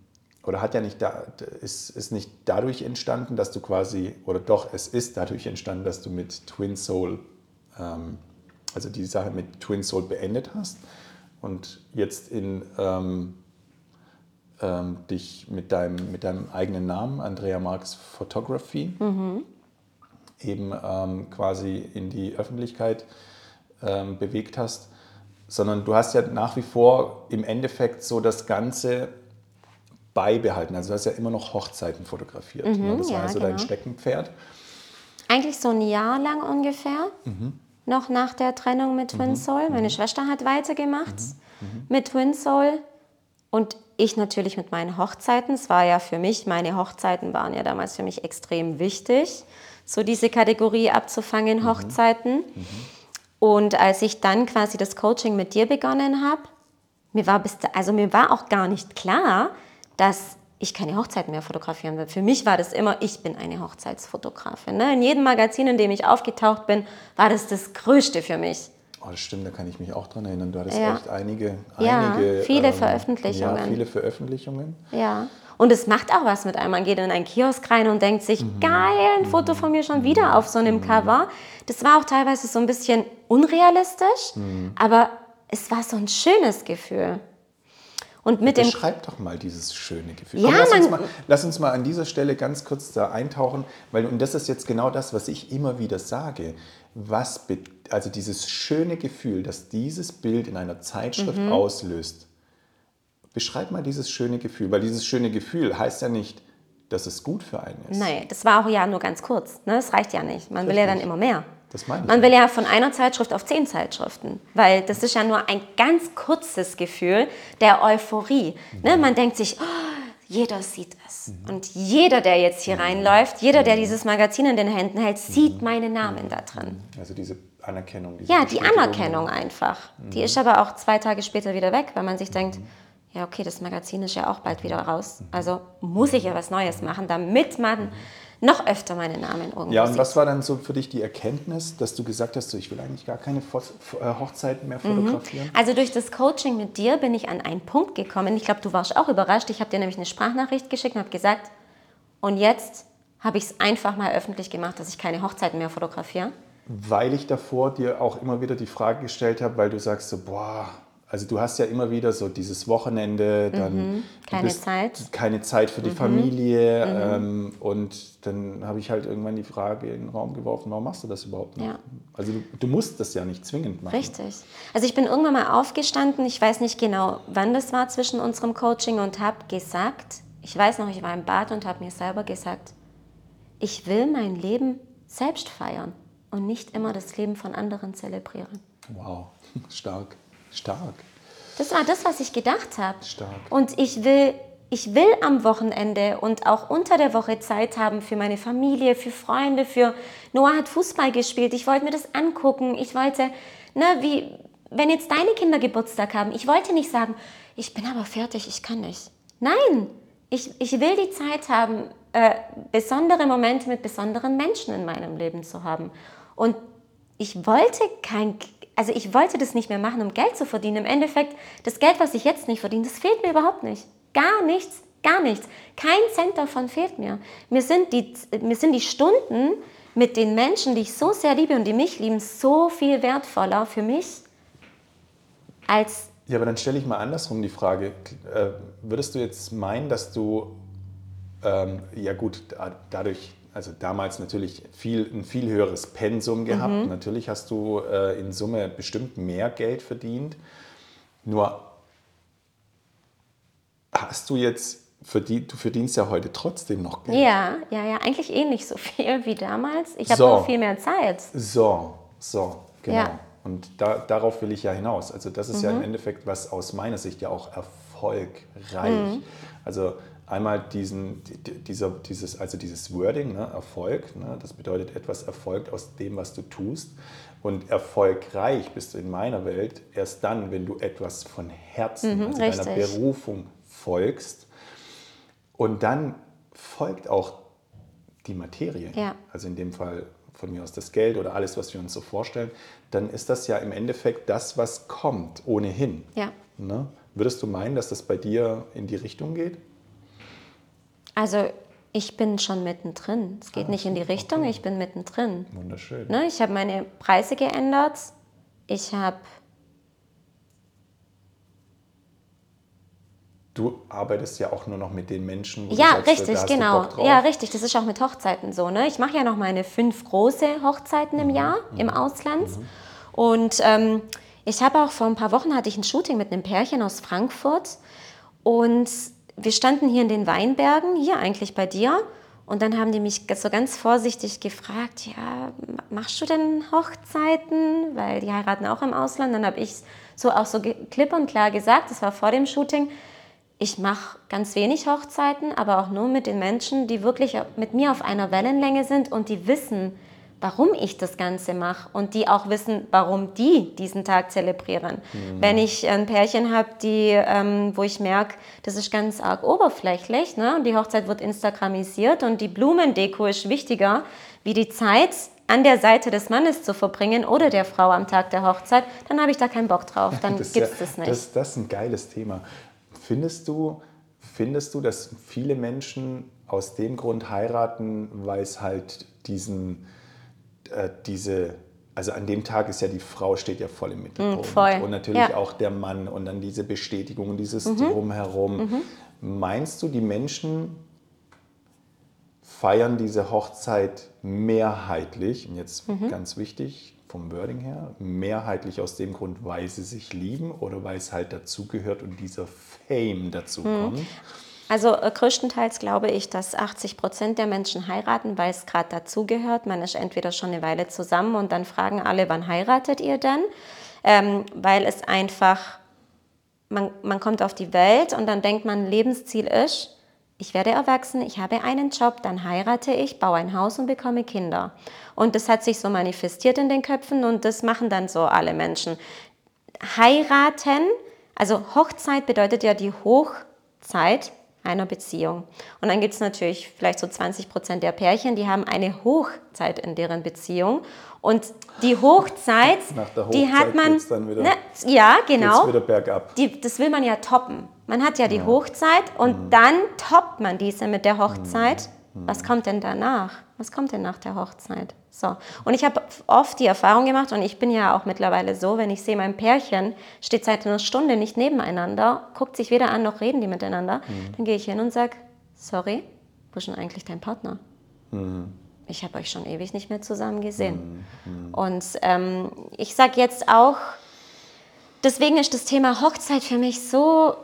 oder hat ja nicht da, ist, ist nicht dadurch entstanden, dass du quasi, oder doch, es ist dadurch entstanden, dass du mit Twin Soul, ähm, also die Sache mit Twin Soul beendet hast und jetzt in ähm, ähm, dich mit deinem, mit deinem eigenen Namen, Andrea Marx Photography, mhm. eben ähm, quasi in die Öffentlichkeit ähm, bewegt hast, sondern du hast ja nach wie vor im Endeffekt so das Ganze beibehalten. Also du hast ja immer noch Hochzeiten fotografiert. Mhm, ne? Das ja, war also genau. dein Steckenpferd. Eigentlich so ein Jahr lang ungefähr. Mhm. Noch nach der Trennung mit Twin mhm. Soul. Meine mhm. Schwester hat weitergemacht mhm. Mhm. mit Twin Soul. Und ich natürlich mit meinen Hochzeiten. Es war ja für mich, meine Hochzeiten waren ja damals für mich extrem wichtig, so diese Kategorie abzufangen, mhm. Hochzeiten. Und als ich dann quasi das Coaching mit dir begonnen habe, mir war, bis, also mir war auch gar nicht klar, dass ich keine Hochzeiten mehr fotografieren will. Für mich war das immer, ich bin eine Hochzeitsfotografin. Ne? In jedem Magazin, in dem ich aufgetaucht bin, war das das Größte für mich. Oh, das stimmt, da kann ich mich auch dran erinnern. Du hattest Ja. echt einige, Ja, einige viele Veröffentlichungen. Ja, viele Veröffentlichungen. Ja. Und es macht auch was mit einem. Man geht in einen Kiosk rein und denkt sich, Mhm. geil, ein Foto von mir schon wieder auf so einem Cover. Das war auch teilweise so ein bisschen unrealistisch, Mhm. aber es war so ein schönes Gefühl. Und mit dem Beschreib doch mal dieses schöne Gefühl. Ja, Komm, lass, uns mal, lass uns mal an dieser Stelle ganz kurz da eintauchen, weil und das ist jetzt genau das, was ich immer wieder sage. Was also dieses schöne Gefühl, das dieses Bild in einer Zeitschrift Mhm. auslöst. Beschreib mal dieses schöne Gefühl, weil dieses schöne Gefühl heißt ja nicht, dass es gut für einen ist. Nein, das war auch ja nur ganz kurz. Ne? Das reicht ja nicht. Man will ja dann Richtig. immer mehr. Das meine ich Man will ja von einer Zeitschrift auf zehn Zeitschriften, weil das ist ja nur ein ganz kurzes Gefühl der Euphorie. Ne? Man denkt sich, oh, jeder sieht es. Und jeder, der jetzt hier reinläuft, jeder, der dieses Magazin in den Händen hält, sieht meinen Namen da drin. Also diese Anerkennung. Diese Ja, die. Anerkennung einfach. Die ist aber auch zwei Tage später wieder weg, weil man sich denkt, ja, okay, das Magazin ist ja auch bald wieder raus. Also muss ich ja was Neues machen, damit man noch öfter meinen Namen irgendwo Ja, und sieht. was war dann so für dich die Erkenntnis, dass du gesagt hast, so, ich will eigentlich gar keine äh, Hochzeiten mehr fotografieren? Also durch das Coaching mit dir bin ich an einen Punkt gekommen. Ich glaube, du warst auch überrascht. Ich habe dir nämlich eine Sprachnachricht geschickt und habe gesagt, und jetzt habe ich es einfach mal öffentlich gemacht, dass ich keine Hochzeiten mehr fotografiere. Weil ich davor dir auch immer wieder die Frage gestellt habe, weil du sagst so, boah, also du hast ja immer wieder so dieses Wochenende, dann Mhm. keine Zeit. Mhm. keine Zeit für die Familie ähm, und dann habe ich halt irgendwann die Frage in den Raum geworfen, warum machst du das überhaupt noch? Ja. Also du, du musst das ja nicht zwingend machen. Richtig. Also ich bin irgendwann mal aufgestanden, ich weiß nicht genau, wann das war zwischen unserem Coaching und habe gesagt, ich weiß noch, ich war im Bad und habe mir selber gesagt, ich will mein Leben selbst feiern und nicht immer das Leben von anderen zelebrieren. Wow, stark, stark. Das war das, was ich gedacht habe. Stark. Und ich will, ich will am Wochenende und auch unter der Woche Zeit haben für meine Familie, für Freunde, für Noah hat Fußball gespielt. Ich wollte mir das angucken. Ich wollte, ne, wie, wenn jetzt deine Kinder Geburtstag haben, ich wollte nicht sagen, ich bin aber fertig, ich kann nicht. Nein, ich, ich will die Zeit haben, äh, besondere Momente mit besonderen Menschen in meinem Leben zu haben. Und ich wollte kein, also ich wollte das nicht mehr machen, um Geld zu verdienen. Im Endeffekt, das Geld, was ich jetzt nicht verdiene, das fehlt mir überhaupt nicht. Gar nichts, gar nichts. Kein Cent davon fehlt mir. Mir sind die, mir sind die Stunden mit den Menschen, die ich so sehr liebe und die mich lieben, so viel wertvoller für mich als Ja, aber dann stelle ich mal andersrum die Frage. Äh, würdest du jetzt meinen, dass du, ähm, ja gut, da, dadurch, also damals natürlich viel, ein viel höheres Pensum gehabt. Mhm. Natürlich hast du äh, in Summe bestimmt mehr Geld verdient. Nur hast du jetzt, verdient, du verdienst ja heute trotzdem noch Geld. Ja, ja, ja, eigentlich ähnlich so viel wie damals. Ich habe So. auch viel mehr Zeit. So, so, genau. Ja. Und da, darauf will ich ja hinaus. Also das ist ja Mhm. im Endeffekt was aus meiner Sicht ja auch erfolgreich. Mhm. Also einmal diesen, di- dieser, dieses, also dieses Wording, ne, Erfolg, ne, das bedeutet etwas erfolgt aus dem, was du tust. Und erfolgreich bist du in meiner Welt erst dann, wenn du etwas von Herzen, also deiner Mhm. Berufung folgst. Und dann folgt auch die Materie, Ja. also in dem Fall von mir aus das Geld oder alles, was wir uns so vorstellen, dann ist das ja im Endeffekt das, was kommt, ohnehin. Ja. Ne? Würdest du meinen, dass das bei dir in die Richtung geht? Also ich bin schon mittendrin. Es geht Ah, nicht in die Richtung, okay. ich bin mittendrin. Wunderschön. Ne, ich habe meine Preise geändert. Ich habe, Du arbeitest ja auch nur noch mit den Menschen, wo du ja, sagst, da richtig, du genau. Drauf. Ja, richtig. Das ist auch mit Hochzeiten so. Ne? Ich mache ja noch meine fünf große Hochzeiten Mhm, im Jahr im Ausland. Und ähm, ich habe auch vor ein paar Wochen hatte ich ein Shooting mit einem Pärchen aus Frankfurt. Und wir standen hier in den Weinbergen, hier eigentlich bei dir. Und dann haben die mich so ganz vorsichtig gefragt, ja, machst du denn Hochzeiten? Weil die heiraten auch im Ausland. Dann habe ich so auch so klipp und klar gesagt, das war vor dem Shooting, ich mache ganz wenig Hochzeiten, aber auch nur mit den Menschen, die wirklich mit mir auf einer Wellenlänge sind und die wissen, warum ich das Ganze mache und die auch wissen, warum die diesen Tag zelebrieren. Mhm. Wenn ich ein Pärchen habe, ähm, wo ich merke, das ist ganz arg oberflächlich ne? und die Hochzeit wird instagramisiert und die Blumendeko ist wichtiger wie die Zeit an der Seite des Mannes zu verbringen oder der Frau am Tag der Hochzeit, dann habe ich da keinen Bock drauf, dann gibt es ja, das nicht. Das, das ist ein geiles Thema. Findest du, findest du, dass viele Menschen aus dem Grund heiraten, weil es halt diesen äh, diese, also an dem Tag ist ja die Frau steht ja voll im Mittelpunkt. Mm, voll. Und natürlich ja. auch der Mann und dann diese Bestätigung und dieses mhm. Drumherum. Mhm. Meinst du, die Menschen feiern diese Hochzeit mehrheitlich, und jetzt mhm. ganz wichtig vom Wording her, mehrheitlich aus dem Grund, weil sie sich lieben oder weil es halt dazugehört und dieser Fame dazu mhm. kommt? Also äh, größtenteils glaube ich, dass 80 Prozent der Menschen heiraten, weil es gerade dazugehört. Man ist entweder schon eine Weile zusammen und dann fragen alle, wann heiratet ihr denn? Ähm, weil es einfach, man, man kommt auf die Welt und dann denkt man, Lebensziel ist, ich werde erwachsen, ich habe einen Job, dann heirate ich, baue ein Haus und bekomme Kinder. Und das hat sich so manifestiert in den Köpfen und das machen dann so alle Menschen. Heiraten, also Hochzeit bedeutet ja die Hochzeit einer Beziehung. Und dann gibt es natürlich vielleicht so 20 Prozent der Pärchen, die haben eine Hochzeit in deren Beziehung. Und die Hochzeit, Hochzeit die hat man. Dann wieder, ne, ja, genau. Wieder bergab. Die, das will man ja toppen. Man hat ja die ja. Hochzeit und mhm. dann toppt man diese mit der Hochzeit. Mhm. Was kommt denn danach? Was kommt denn nach der Hochzeit? So. Und ich habe oft die Erfahrung gemacht, und ich bin ja auch mittlerweile so, wenn ich sehe, mein Pärchen steht seit einer Stunde nicht nebeneinander, guckt sich weder an noch reden die miteinander, mhm. dann gehe ich hin und sage, sorry, wo ist denn eigentlich dein Partner? Mhm. Ich habe euch schon ewig nicht mehr zusammen gesehen. Mhm. mhm. Und ähm, ich sage jetzt auch, deswegen ist das Thema Hochzeit für mich so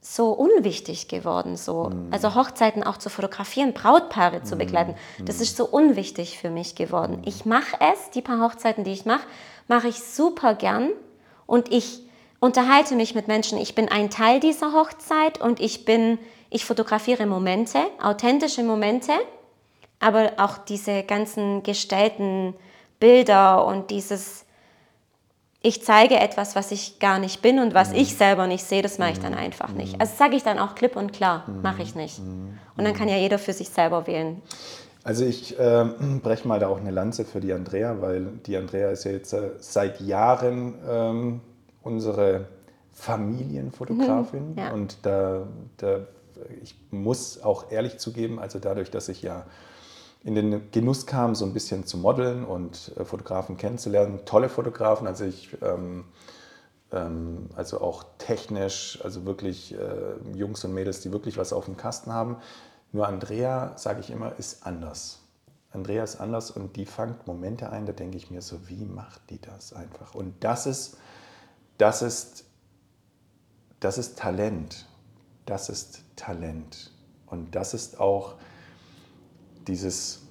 so unwichtig geworden. So. Mhm. Also Hochzeiten auch zu fotografieren, Brautpaare zu mhm. begleiten, das mhm. ist so unwichtig für mich geworden. Mhm. Ich mache es, die paar Hochzeiten, die ich mache, mache ich super gern und ich unterhalte mich mit Menschen. Ich bin ein Teil dieser Hochzeit und ich bin, ich fotografiere Momente, authentische Momente, aber auch diese ganzen gestellten Bilder und dieses ich zeige etwas, was ich gar nicht bin und was mhm. ich selber nicht sehe, das mache ich dann mhm. einfach nicht. Mhm. Also sage ich dann auch klipp und klar, mhm. mache ich nicht. Mhm. Und dann kann ja jeder für sich selber wählen. Also ich äh, breche mal da auch eine Lanze für die Andrea, weil die Andrea ist ja jetzt äh, seit Jahren ähm, unsere Familienfotografin. Mhm. Ja. Und da, da, ich muss auch ehrlich zugeben, also dadurch, dass ich ja in den Genuss kam, so ein bisschen zu modeln und äh, Fotografen kennenzulernen. Tolle Fotografen, also ich, ähm, ähm, also auch technisch, also wirklich äh, Jungs und Mädels, die wirklich was auf dem Kasten haben. Nur Andrea, sage ich immer, ist anders. Andrea ist anders und die fangt Momente ein, da denke ich mir so, wie macht die das einfach? Und das ist, das ist, das ist Talent. Das ist Talent. Und das ist auch dieses,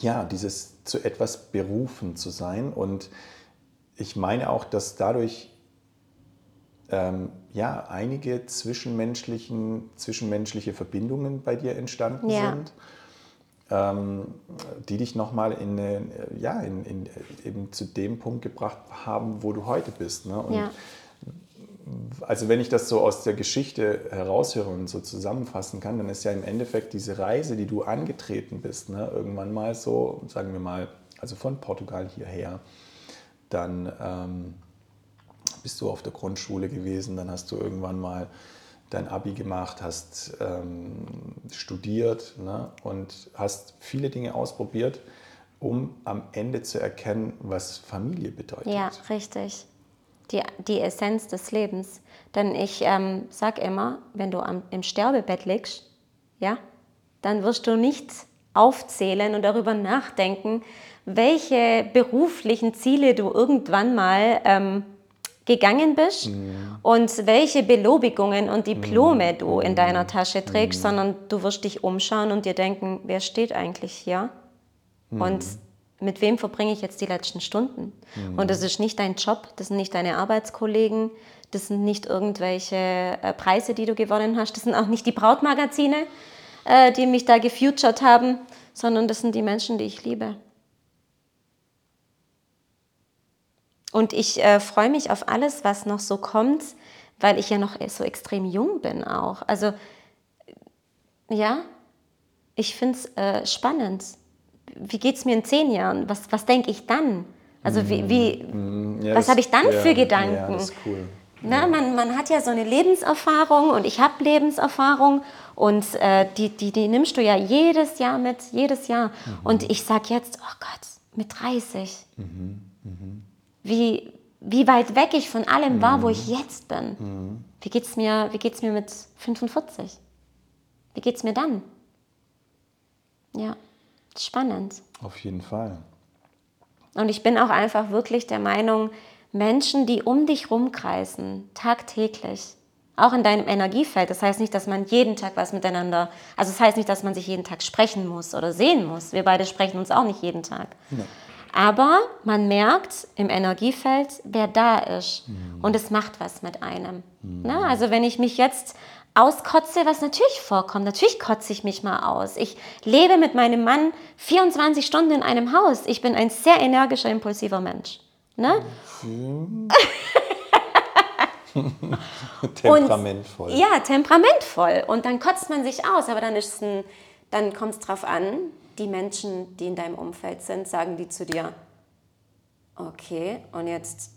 ja, dieses zu etwas berufen zu sein. Und ich meine auch, dass dadurch ähm, ja, einige zwischenmenschlichen, zwischenmenschliche Verbindungen bei dir entstanden ja. sind, ähm, die dich nochmal in, ja, in, in, eben zu dem Punkt gebracht haben, wo du heute bist. Ne? Und ja also wenn ich das so aus der Geschichte heraushöre und so zusammenfassen kann, dann ist ja im Endeffekt diese Reise, die du angetreten bist, ne, irgendwann mal so, sagen wir mal, also von Portugal hierher, dann ähm, bist du auf der Grundschule gewesen, dann hast du irgendwann mal dein Abi gemacht, hast ähm, studiert ne, und hast viele Dinge ausprobiert, um am Ende zu erkennen, was Familie bedeutet. Ja, richtig die, die Essenz des Lebens. Denn ich ähm, sage immer, wenn du am, im Sterbebett liegst, ja, dann wirst du nicht aufzählen und darüber nachdenken, welche beruflichen Ziele du irgendwann mal ähm, gegangen bist mhm. und welche Belobigungen und Diplome mhm. du in deiner Tasche trägst, mhm. sondern du wirst dich umschauen und dir denken, wer steht eigentlich hier? Und mhm mit wem verbringe ich jetzt die letzten Stunden? Mhm. Und das ist nicht dein Job, das sind nicht deine Arbeitskollegen, das sind nicht irgendwelche äh, Preise, die du gewonnen hast, das sind auch nicht die Brautmagazine, äh, die mich da gefutured haben, sondern das sind die Menschen, die ich liebe. Und ich äh, freue mich auf alles, was noch so kommt, weil ich ja noch so extrem jung bin auch. Also ja, ich finde es äh, spannend. Wie geht es mir in zehn Jahren? Was, was denke ich dann? Also wie, wie Mm, ja, was habe ich dann ja, für Gedanken? Ja, das ist cool. Na, man, man hat ja so eine Lebenserfahrung und ich habe Lebenserfahrung und äh, die, die, die nimmst du ja jedes Jahr mit, jedes Jahr. Mhm. Und ich sage jetzt, oh Gott, mit 30, Mhm, Wie, wie weit weg ich von allem war, wo Mhm. ich jetzt bin. Wie geht es mir, wie geht's mir mit 45? Wie geht es mir dann? Ja, spannend. Auf jeden Fall. Und ich bin auch einfach wirklich der Meinung, Menschen, die um dich rumkreisen, tagtäglich, auch in deinem Energiefeld, das heißt nicht, dass man jeden Tag was miteinander, also das heißt nicht, dass man sich jeden Tag sprechen muss oder sehen muss. Wir beide sprechen uns auch nicht jeden Tag. Aber man merkt im Energiefeld, wer da ist. Und es macht was mit einem. Na, also wenn ich mich jetzt auskotze, was natürlich vorkommt, natürlich kotze ich mich mal aus. Ich lebe mit meinem Mann 24 Stunden in einem Haus. Ich bin ein sehr energischer, impulsiver Mensch. Ne? Temperamentvoll. Und, ja, temperamentvoll. Und dann kotzt man sich aus, aber dann, ist ein, dann kommt es drauf an, die Menschen, die in deinem Umfeld sind, sagen die zu dir, okay, und jetzt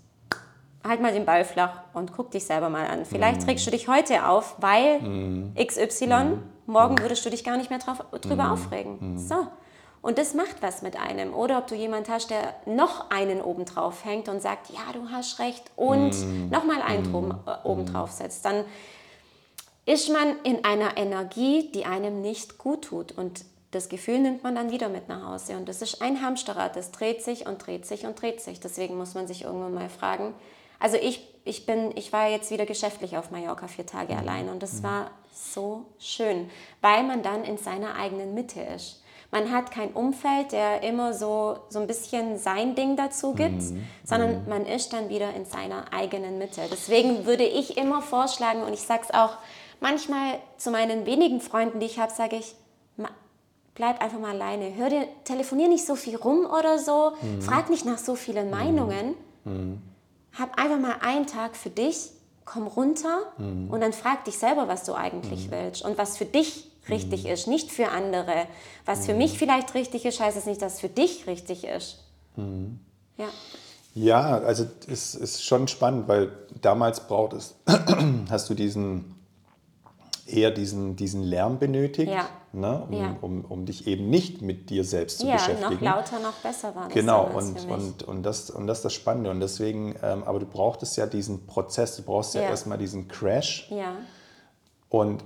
halt mal den Ball flach und guck dich selber mal an. Vielleicht regst du dich heute auf, weil XY, morgen würdest du dich gar nicht mehr drauf, drüber aufregen. So. Und das macht was mit einem. Oder ob du jemand hast, der noch einen obendrauf hängt und sagt, ja, du hast recht und nochmal einen drum, äh, obendrauf setzt. Dann ist man in einer Energie, die einem nicht gut tut. Und das Gefühl nimmt man dann wieder mit nach Hause. Und das ist ein Hamsterrad, das dreht sich und dreht sich und dreht sich. Deswegen muss man sich irgendwann mal fragen. Also ich, ich, bin, ich war jetzt wieder geschäftlich auf Mallorca vier Tage allein und das war so schön, weil man dann in seiner eigenen Mitte ist. Man hat kein Umfeld, der immer so, so ein bisschen sein Ding dazu gibt, sondern man ist dann wieder in seiner eigenen Mitte. Deswegen würde ich immer vorschlagen, und ich sage es auch manchmal zu meinen wenigen Freunden, die ich habe, sage ich, "Ma- bleib einfach mal alleine. Hör dir, telefonier nicht so viel rum oder so, frag nicht nach so vielen Meinungen. Hab einfach mal einen Tag für dich, komm runter und dann frag dich selber, was du eigentlich willst und was für dich richtig ist, nicht für andere. Was für mich vielleicht richtig ist, heißt es nicht, dass es für dich richtig ist. Ja. Ja, also es ist schon spannend, weil damals braucht es, hast du diesen eher diesen, diesen Lärm benötigt, Ja. ne, um, Ja. um, um dich eben nicht mit dir selbst zu ja, beschäftigen. noch lauter, noch besser war das Genau, und, und, und, das, und das ist das Spannende. Und deswegen, ähm, aber du brauchtest ja diesen Prozess, du brauchst ja, Ja. erstmal diesen Crash. ja, Und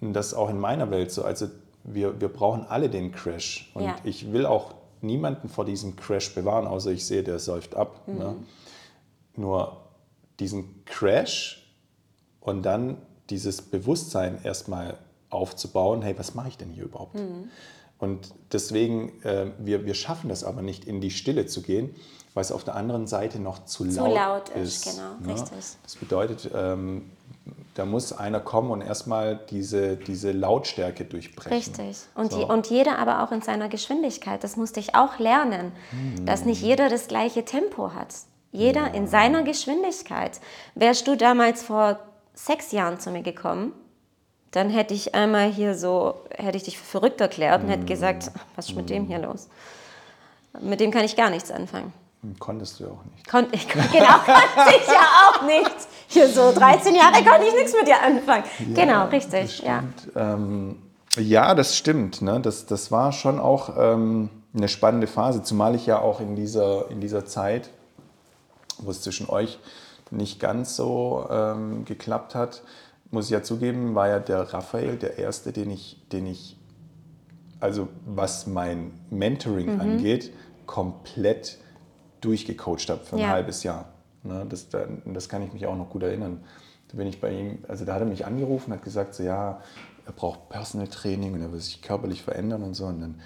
das ist auch in meiner Welt so. Also wir, wir brauchen alle den Crash. Und Ja. ich will auch niemanden vor diesem Crash bewahren, außer ich sehe, der säuft ab. Mhm. Ne? Nur diesen Crash und dann dieses Bewusstsein erstmal aufzubauen, hey, was mache ich denn hier überhaupt? Mhm. Und deswegen, äh, wir, wir schaffen das aber nicht, in die Stille zu gehen, weil es auf der anderen Seite noch zu, Zu laut, laut ist. ist, genau, ne? richtig. Das bedeutet, ähm, da muss einer kommen und erstmal diese, diese Lautstärke durchbrechen. Richtig. Und, So. je, und jeder aber auch in seiner Geschwindigkeit. Das musste ich auch lernen, dass nicht jeder das gleiche Tempo hat. Jeder in seiner Geschwindigkeit. Wärst du damals vor sechs Jahren zu mir gekommen, dann hätte ich einmal hier so, hätte ich dich für verrückt erklärt und hätte gesagt, was ist mit dem hier los? Mit dem kann ich gar nichts anfangen. Hm, Konntest du ja auch nicht. Kon ich, genau, konnte ich ja auch nicht. Hier so 13 Jahre konnte ich nichts mit dir anfangen. genau, richtig. Ja. Ähm, ja, das stimmt. Ne? Das, das war schon auch ähm, eine spannende Phase, zumal ich ja auch in dieser, in dieser Zeit, wo es zwischen euch nicht ganz so ähm, geklappt hat, muss ich ja zugeben, war ja der Raphael der Erste, den ich, den ich also was mein Mhm. Mentoring angeht, komplett durchgecoacht habe für ein Ja. halbes Jahr. Ne, das, da- das kann ich mich auch noch gut erinnern. Da bin ich bei ihm, also da hat er mich angerufen, hat gesagt, so ja, er braucht Personal Training und er will sich körperlich verändern und so. Und dann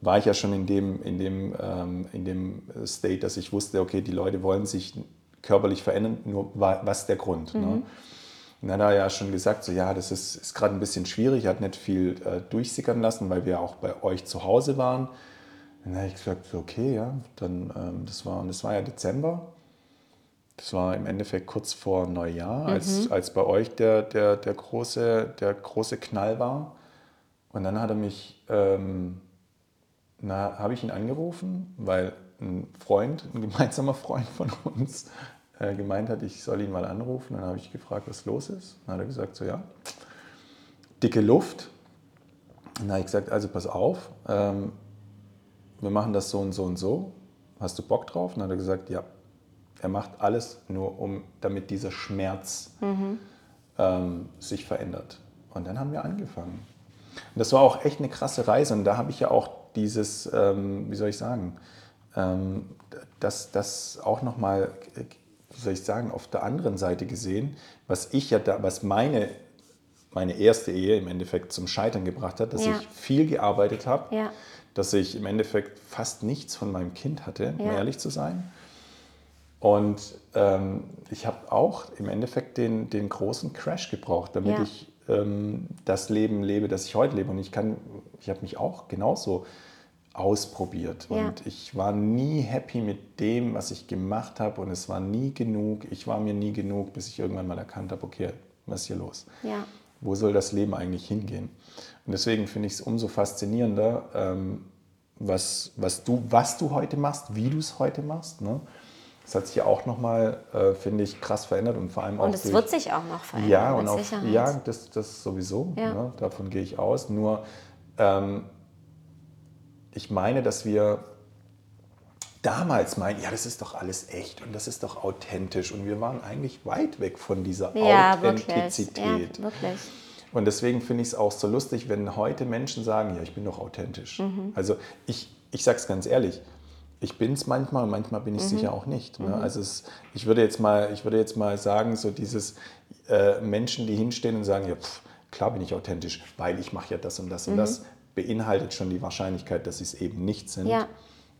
war ich ja schon in dem, in dem, ähm, in dem State, dass ich wusste, okay, die Leute wollen sich körperlich verändern, nur wa- was der Grund? Ne? Und dann hat er ja schon gesagt, so ja, das ist, ist gerade ein bisschen schwierig, er hat nicht viel äh, durchsickern lassen, weil wir auch bei euch zu Hause waren. dann habe ich gesagt, okay, ja, dann, ähm, das, war, das war ja Dezember. Das war im Endeffekt kurz vor Neujahr, mhm. als, als bei euch der, der, der, große, der große Knall war. Und dann hat er mich, ähm, na, habe ich ihn angerufen, weil ein Freund, ein gemeinsamer Freund von uns, äh, gemeint hat, ich soll ihn mal anrufen. Dann habe ich gefragt, was los ist. Dann hat er gesagt, so ja, dicke Luft. Dann habe ich gesagt, also pass auf, ähm, wir machen das so und so und so. Hast du Bock drauf? Dann hat er gesagt, ja. Er macht alles nur, um, damit dieser Schmerz mhm. ähm, sich verändert. Und dann haben wir angefangen. Und das war auch echt eine krasse Reise. Und da habe ich ja auch dieses, ähm, wie soll ich sagen, ähm, das, das auch nochmal, wie soll ich sagen, auf der anderen Seite gesehen, was ich ja da, was meine, meine erste Ehe im Endeffekt zum Scheitern gebracht hat, dass ja. ich viel gearbeitet habe. Ja dass ich im Endeffekt fast nichts von meinem Kind hatte, um ehrlich zu sein. Und ähm, ich habe auch im Endeffekt den, den großen Crash gebraucht, damit ja. ich ähm, das Leben lebe, das ich heute lebe. Und ich kann, ich habe mich auch genauso ausprobiert. Ja. Und ich war nie happy mit dem, was ich gemacht habe. Und es war nie genug. Ich war mir nie genug, bis ich irgendwann mal erkannt habe, okay, was ist hier los? Ja. Wo soll das Leben eigentlich hingehen? Und deswegen finde ich es umso faszinierender, ähm, was, was, du, was du heute machst, wie du es heute machst. Ne? Das hat sich ja auch nochmal, äh, finde ich, krass verändert und vor allem auch. Und es wird sich auch noch verändern. Ja, und auch, ja das, das sowieso. Ja. Ne? Davon gehe ich aus. Nur, ähm, ich meine, dass wir damals meinen, ja, das ist doch alles echt und das ist doch authentisch. Und wir waren eigentlich weit weg von dieser ja, Authentizität. Wirklich. Ja, wirklich. Und deswegen finde ich es auch so lustig, wenn heute Menschen sagen, ja, ich bin doch authentisch. Mhm. Also ich, ich sage es ganz ehrlich, ich bin es manchmal und manchmal bin ich mhm. sicher auch nicht. Ne? Mhm. Also es, ich, würde jetzt mal, ich würde jetzt mal sagen, so dieses äh, Menschen, die hinstehen und sagen, ja, pff, klar bin ich authentisch, weil ich mache ja das und das und das, mhm. Beinhaltet schon die Wahrscheinlichkeit, dass sie es eben nicht sind. Ja.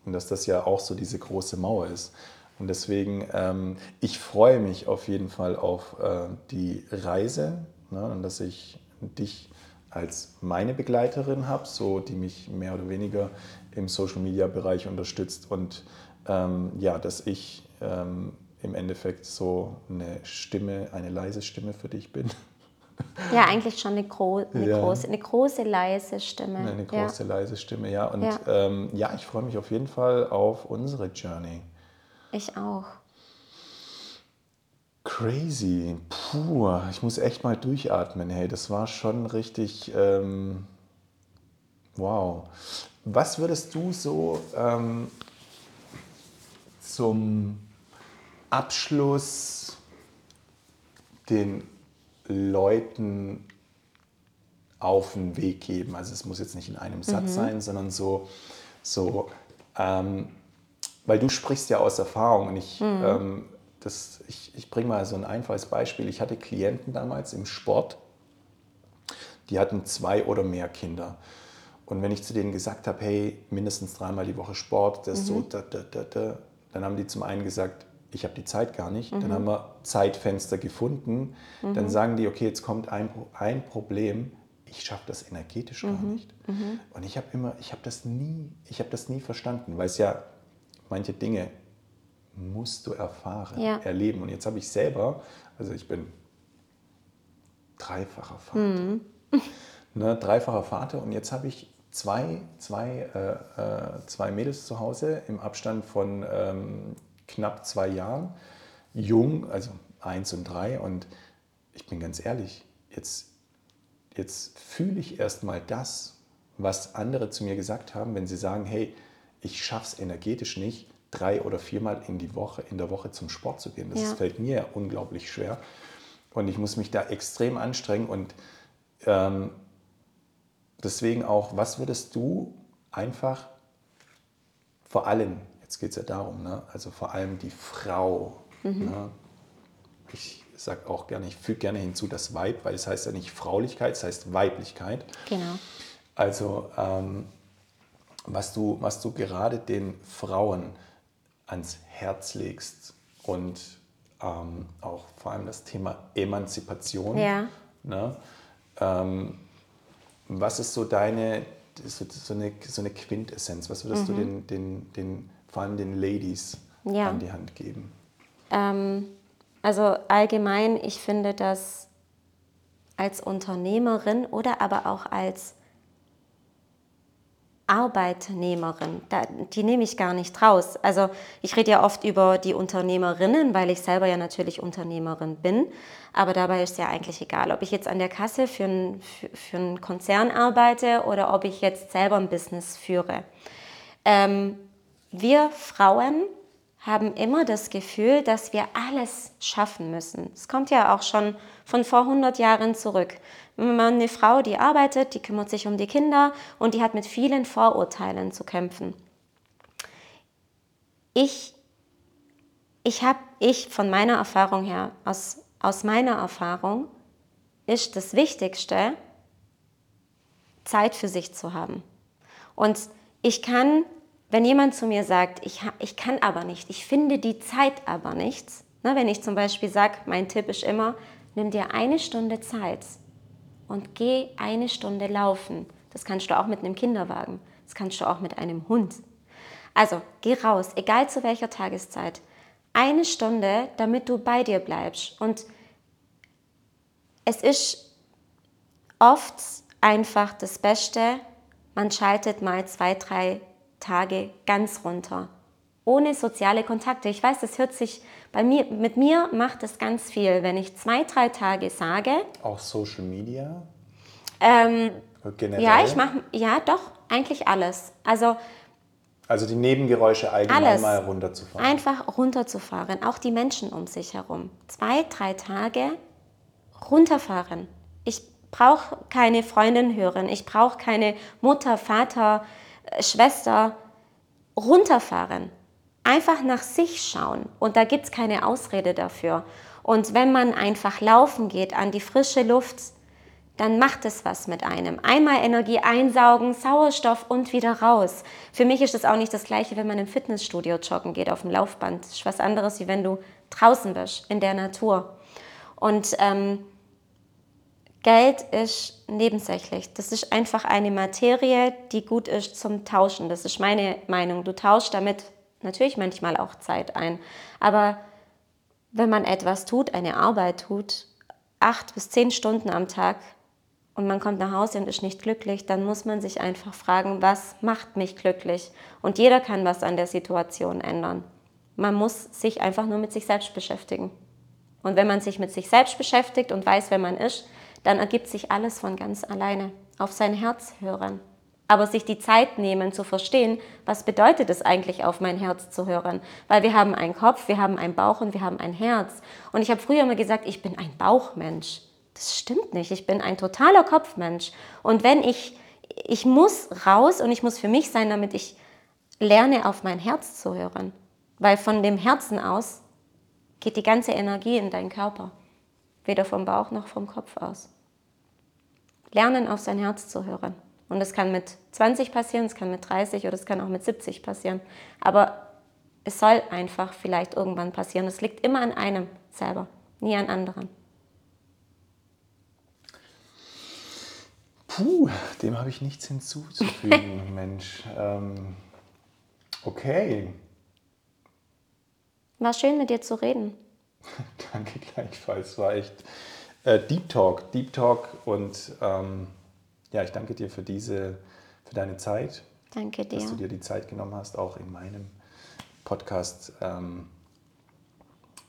Und dass das ja auch so diese große Mauer ist. Und deswegen, ähm, ich freue mich auf jeden Fall auf äh, die Reise, Ne? Und dass ich dich als meine Begleiterin habe, so die mich mehr oder weniger im Social Media Bereich unterstützt und ähm, ja, dass ich ähm, im Endeffekt so eine Stimme, eine leise Stimme für dich bin. Ja, eigentlich schon eine, gro eine, ja. große, eine große leise Stimme. Eine große ja. leise Stimme, ja. Und ja, ähm, ja ich freue mich auf jeden Fall auf unsere Journey. Ich auch. Crazy. Puh, ich muss echt mal durchatmen. Hey, das war schon richtig. Ähm, wow. Was würdest du so ähm, zum Abschluss den Leuten auf den Weg geben? Also es muss jetzt nicht in einem Satz mhm. sein, sondern so, so ähm, weil du sprichst ja aus Erfahrung und ich mhm. ähm, das, ich, ich bringe mal so ein einfaches Beispiel. Ich hatte Klienten damals im Sport, die hatten zwei oder mehr Kinder. Und wenn ich zu denen gesagt habe, hey, mindestens dreimal die Woche Sport, das mhm. so, da, da, da, da, dann haben die zum einen gesagt, ich habe die Zeit gar nicht. Mhm. Dann haben wir Zeitfenster gefunden. Mhm. Dann sagen die, okay, jetzt kommt ein, ein Problem, ich schaffe das energetisch gar mhm. nicht. Mhm. Und ich habe immer, ich habe das nie, ich habe das nie verstanden, weil es ja manche Dinge musst du erfahren, ja. erleben. Und jetzt habe ich selber, also ich bin dreifacher Vater, mhm. ne, dreifacher Vater und jetzt habe ich zwei, zwei, äh, äh, zwei Mädels zu Hause im Abstand von ähm, knapp zwei Jahren, jung, also eins und drei und ich bin ganz ehrlich, jetzt, jetzt fühle ich erstmal das, was andere zu mir gesagt haben, wenn sie sagen, hey, ich schaffe es energetisch nicht, drei oder viermal in, die Woche, in der Woche zum Sport zu gehen. Das ja. fällt mir unglaublich schwer. Und ich muss mich da extrem anstrengen. Und ähm, deswegen auch, was würdest du einfach vor allem, jetzt geht es ja darum, ne, also vor allem die Frau, mhm. ne, ich sage auch gerne, ich füge gerne hinzu das Weib, weil es heißt ja nicht Fraulichkeit, es heißt Weiblichkeit. Genau. Also ähm, was, du, was du gerade den Frauen ans Herz legst und ähm, auch vor allem das Thema Emanzipation. Ja. Ne? Ähm, was ist so deine, so, so, eine, so eine Quintessenz? Was würdest mhm. du den, den, den, vor allem den Ladies ja. an die Hand geben? Ähm, also allgemein, ich finde, dass als Unternehmerin oder aber auch als Arbeitnehmerin, die nehme ich gar nicht raus. Also ich rede ja oft über die Unternehmerinnen, weil ich selber ja natürlich Unternehmerin bin. Aber dabei ist ja eigentlich egal, ob ich jetzt an der Kasse für, ein, für, für einen Konzern arbeite oder ob ich jetzt selber ein Business führe. Ähm, wir Frauen haben immer das Gefühl, dass wir alles schaffen müssen. Es kommt ja auch schon von vor 100 Jahren zurück. Eine Frau, die arbeitet, die kümmert sich um die Kinder und die hat mit vielen Vorurteilen zu kämpfen. Ich, ich habe, ich von meiner Erfahrung her, aus, aus meiner Erfahrung, ist das Wichtigste, Zeit für sich zu haben. Und ich kann wenn jemand zu mir sagt, ich, ich kann aber nicht, ich finde die Zeit aber nicht, ne, wenn ich zum Beispiel sage, mein Tipp ist immer, nimm dir eine Stunde Zeit und geh eine Stunde laufen. Das kannst du auch mit einem Kinderwagen, das kannst du auch mit einem Hund. Also geh raus, egal zu welcher Tageszeit. Eine Stunde, damit du bei dir bleibst. Und es ist oft einfach das Beste, man schaltet mal zwei, drei Tage ganz runter. Ohne soziale Kontakte. Ich weiß, das hört sich bei mir, mit mir macht es ganz viel, wenn ich zwei, drei Tage sage. Auch Social Media? Ähm, Generell? Ja, ich mache, ja, doch, eigentlich alles. Also, also die Nebengeräusche allgemein alles. mal runterzufahren. Einfach runterzufahren, auch die Menschen um sich herum. Zwei, drei Tage runterfahren. Ich brauche keine Freundin hören, ich brauche keine Mutter, Vater, Schwester runterfahren. Einfach nach sich schauen. Und da gibt es keine Ausrede dafür. Und wenn man einfach laufen geht an die frische Luft, dann macht es was mit einem. Einmal Energie einsaugen, Sauerstoff und wieder raus. Für mich ist es auch nicht das Gleiche, wenn man im Fitnessstudio joggen geht auf dem Laufband. Das ist was anderes, wie wenn du draußen bist, in der Natur. Und ähm, Geld ist nebensächlich. Das ist einfach eine Materie, die gut ist zum Tauschen. Das ist meine Meinung. Du tauschst damit natürlich manchmal auch Zeit ein. Aber wenn man etwas tut, eine Arbeit tut, acht bis zehn Stunden am Tag und man kommt nach Hause und ist nicht glücklich, dann muss man sich einfach fragen, was macht mich glücklich? Und jeder kann was an der Situation ändern. Man muss sich einfach nur mit sich selbst beschäftigen. Und wenn man sich mit sich selbst beschäftigt und weiß, wer man ist, dann ergibt sich alles von ganz alleine. Auf sein Herz hören. Aber sich die Zeit nehmen zu verstehen, was bedeutet es eigentlich, auf mein Herz zu hören? Weil wir haben einen Kopf, wir haben einen Bauch und wir haben ein Herz. Und ich habe früher immer gesagt, ich bin ein Bauchmensch. Das stimmt nicht. Ich bin ein totaler Kopfmensch. Und wenn ich, ich muss raus und ich muss für mich sein, damit ich lerne, auf mein Herz zu hören. Weil von dem Herzen aus geht die ganze Energie in deinen Körper weder vom Bauch noch vom Kopf aus. Lernen auf sein Herz zu hören. Und es kann mit 20 passieren, es kann mit 30 oder es kann auch mit 70 passieren. Aber es soll einfach vielleicht irgendwann passieren. Es liegt immer an einem selber, nie an anderen. Puh, dem habe ich nichts hinzuzufügen, Mensch. Ähm, okay. War schön mit dir zu reden. Danke gleichfalls. War echt äh, Deep Talk, Deep Talk und ähm, ja, ich danke dir für diese, für deine Zeit. Danke dir. Dass du dir die Zeit genommen hast, auch in meinem Podcast ähm,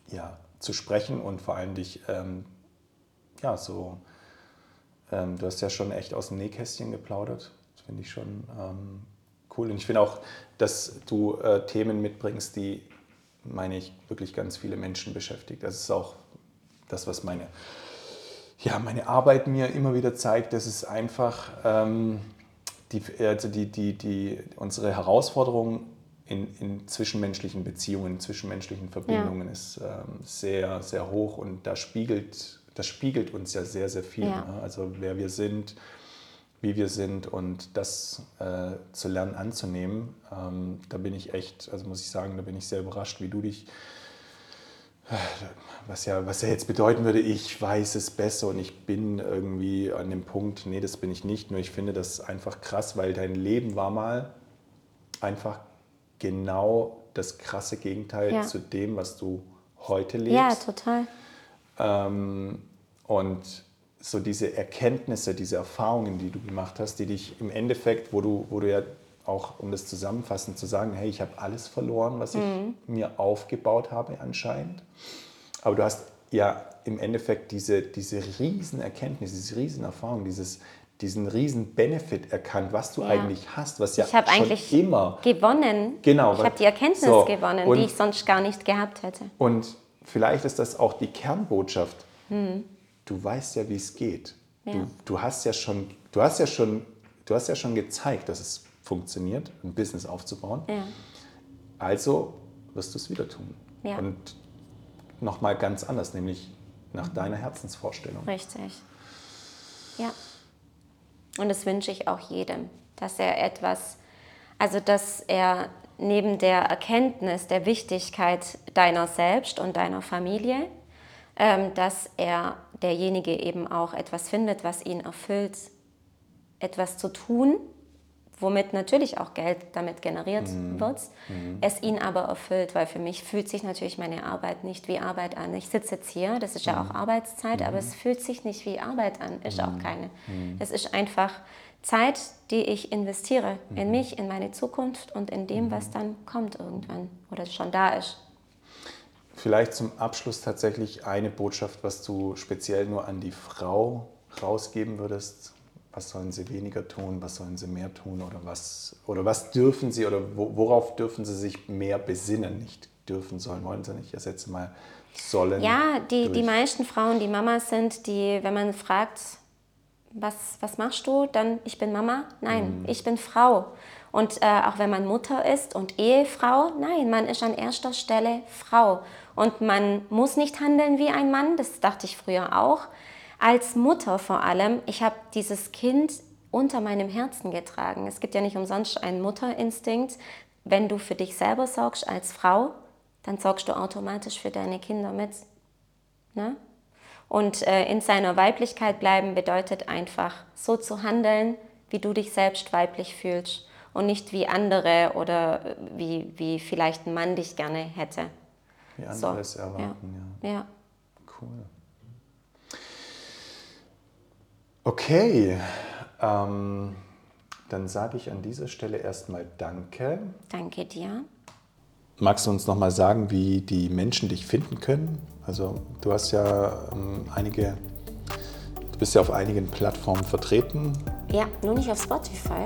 ja, zu sprechen und vor allem dich ähm, ja so ähm, du hast ja schon echt aus dem Nähkästchen geplaudert. Das finde ich schon ähm, cool. Und ich finde auch, dass du äh, Themen mitbringst, die meine ich, wirklich ganz viele Menschen beschäftigt. Das ist auch das, was meine, ja, meine Arbeit mir immer wieder zeigt. Das ist einfach ähm, die, also die, die, die, unsere Herausforderung in, in zwischenmenschlichen Beziehungen, zwischenmenschlichen Verbindungen ja. ist ähm, sehr, sehr hoch und da spiegelt, das spiegelt uns ja sehr, sehr viel. Ja. Ne? Also wer wir sind, wie wir sind und das äh, zu lernen anzunehmen, ähm, da bin ich echt, also muss ich sagen, da bin ich sehr überrascht, wie du dich was ja, was ja jetzt bedeuten würde, ich weiß es besser und ich bin irgendwie an dem Punkt, nee, das bin ich nicht. Nur ich finde das einfach krass, weil dein Leben war mal einfach genau das krasse Gegenteil ja. zu dem, was du heute lebst. Ja, total. Ähm, und so diese Erkenntnisse, diese Erfahrungen, die du gemacht hast, die dich im Endeffekt, wo du, wo du ja auch, um das zusammenfassend zu sagen, hey, ich habe alles verloren, was mhm. ich mir aufgebaut habe anscheinend. Aber du hast ja im Endeffekt diese, diese riesen Erkenntnis, diese riesen Erfahrung, dieses, diesen riesen Benefit erkannt, was du ja. eigentlich hast, was ja ich schon eigentlich immer gewonnen. Genau. Ich habe die Erkenntnis so, gewonnen, die ich sonst gar nicht gehabt hätte. Und vielleicht ist das auch die Kernbotschaft. Hm. Du weißt ja, wie es geht. Ja. Du, du, hast ja schon, du hast ja schon, du hast ja schon gezeigt, dass es funktioniert, ein Business aufzubauen. Ja. Also wirst du es wieder tun. Ja. Und nochmal ganz anders, nämlich nach deiner Herzensvorstellung. Richtig. Ja. Und das wünsche ich auch jedem, dass er etwas, also dass er neben der Erkenntnis der Wichtigkeit deiner selbst und deiner Familie, ähm, dass er derjenige eben auch etwas findet, was ihn erfüllt, etwas zu tun, womit natürlich auch Geld damit generiert mhm. wird, mhm. es ihn aber erfüllt, weil für mich fühlt sich natürlich meine Arbeit nicht wie Arbeit an. Ich sitze jetzt hier, das ist ja auch mhm. Arbeitszeit, aber mhm. es fühlt sich nicht wie Arbeit an, ist auch mhm. keine. Es ist einfach Zeit, die ich investiere in mich, in meine Zukunft und in dem, was dann kommt irgendwann oder schon da ist. Vielleicht zum Abschluss tatsächlich eine Botschaft, was du speziell nur an die Frau rausgeben würdest, was sollen sie weniger tun, was sollen sie mehr tun oder was, oder was dürfen sie oder worauf dürfen sie sich mehr besinnen? Nicht dürfen, sollen, wollen sie nicht. Ich ersetze mal sollen. Ja, die, die meisten Frauen, die Mamas sind, die, wenn man fragt, was, was machst du, dann ich bin Mama, nein, mhm. ich bin Frau. Und äh, auch wenn man Mutter ist und Ehefrau, nein, man ist an erster Stelle Frau. Und man muss nicht handeln wie ein Mann, das dachte ich früher auch als Mutter vor allem, ich habe dieses Kind unter meinem Herzen getragen. Es gibt ja nicht umsonst einen Mutterinstinkt. Wenn du für dich selber sorgst als Frau, dann sorgst du automatisch für deine Kinder mit. Ne? Und äh, in seiner Weiblichkeit bleiben bedeutet einfach, so zu handeln, wie du dich selbst weiblich fühlst und nicht wie andere oder wie, wie vielleicht ein Mann dich gerne hätte. Wie andere so. es erwarten, ja. ja. Cool. Okay, ähm, dann sage ich an dieser Stelle erstmal Danke. Danke dir. Magst du uns nochmal sagen, wie die Menschen dich finden können? Also du hast ja ähm, einige, du bist ja auf einigen Plattformen vertreten. Ja, nur nicht auf Spotify.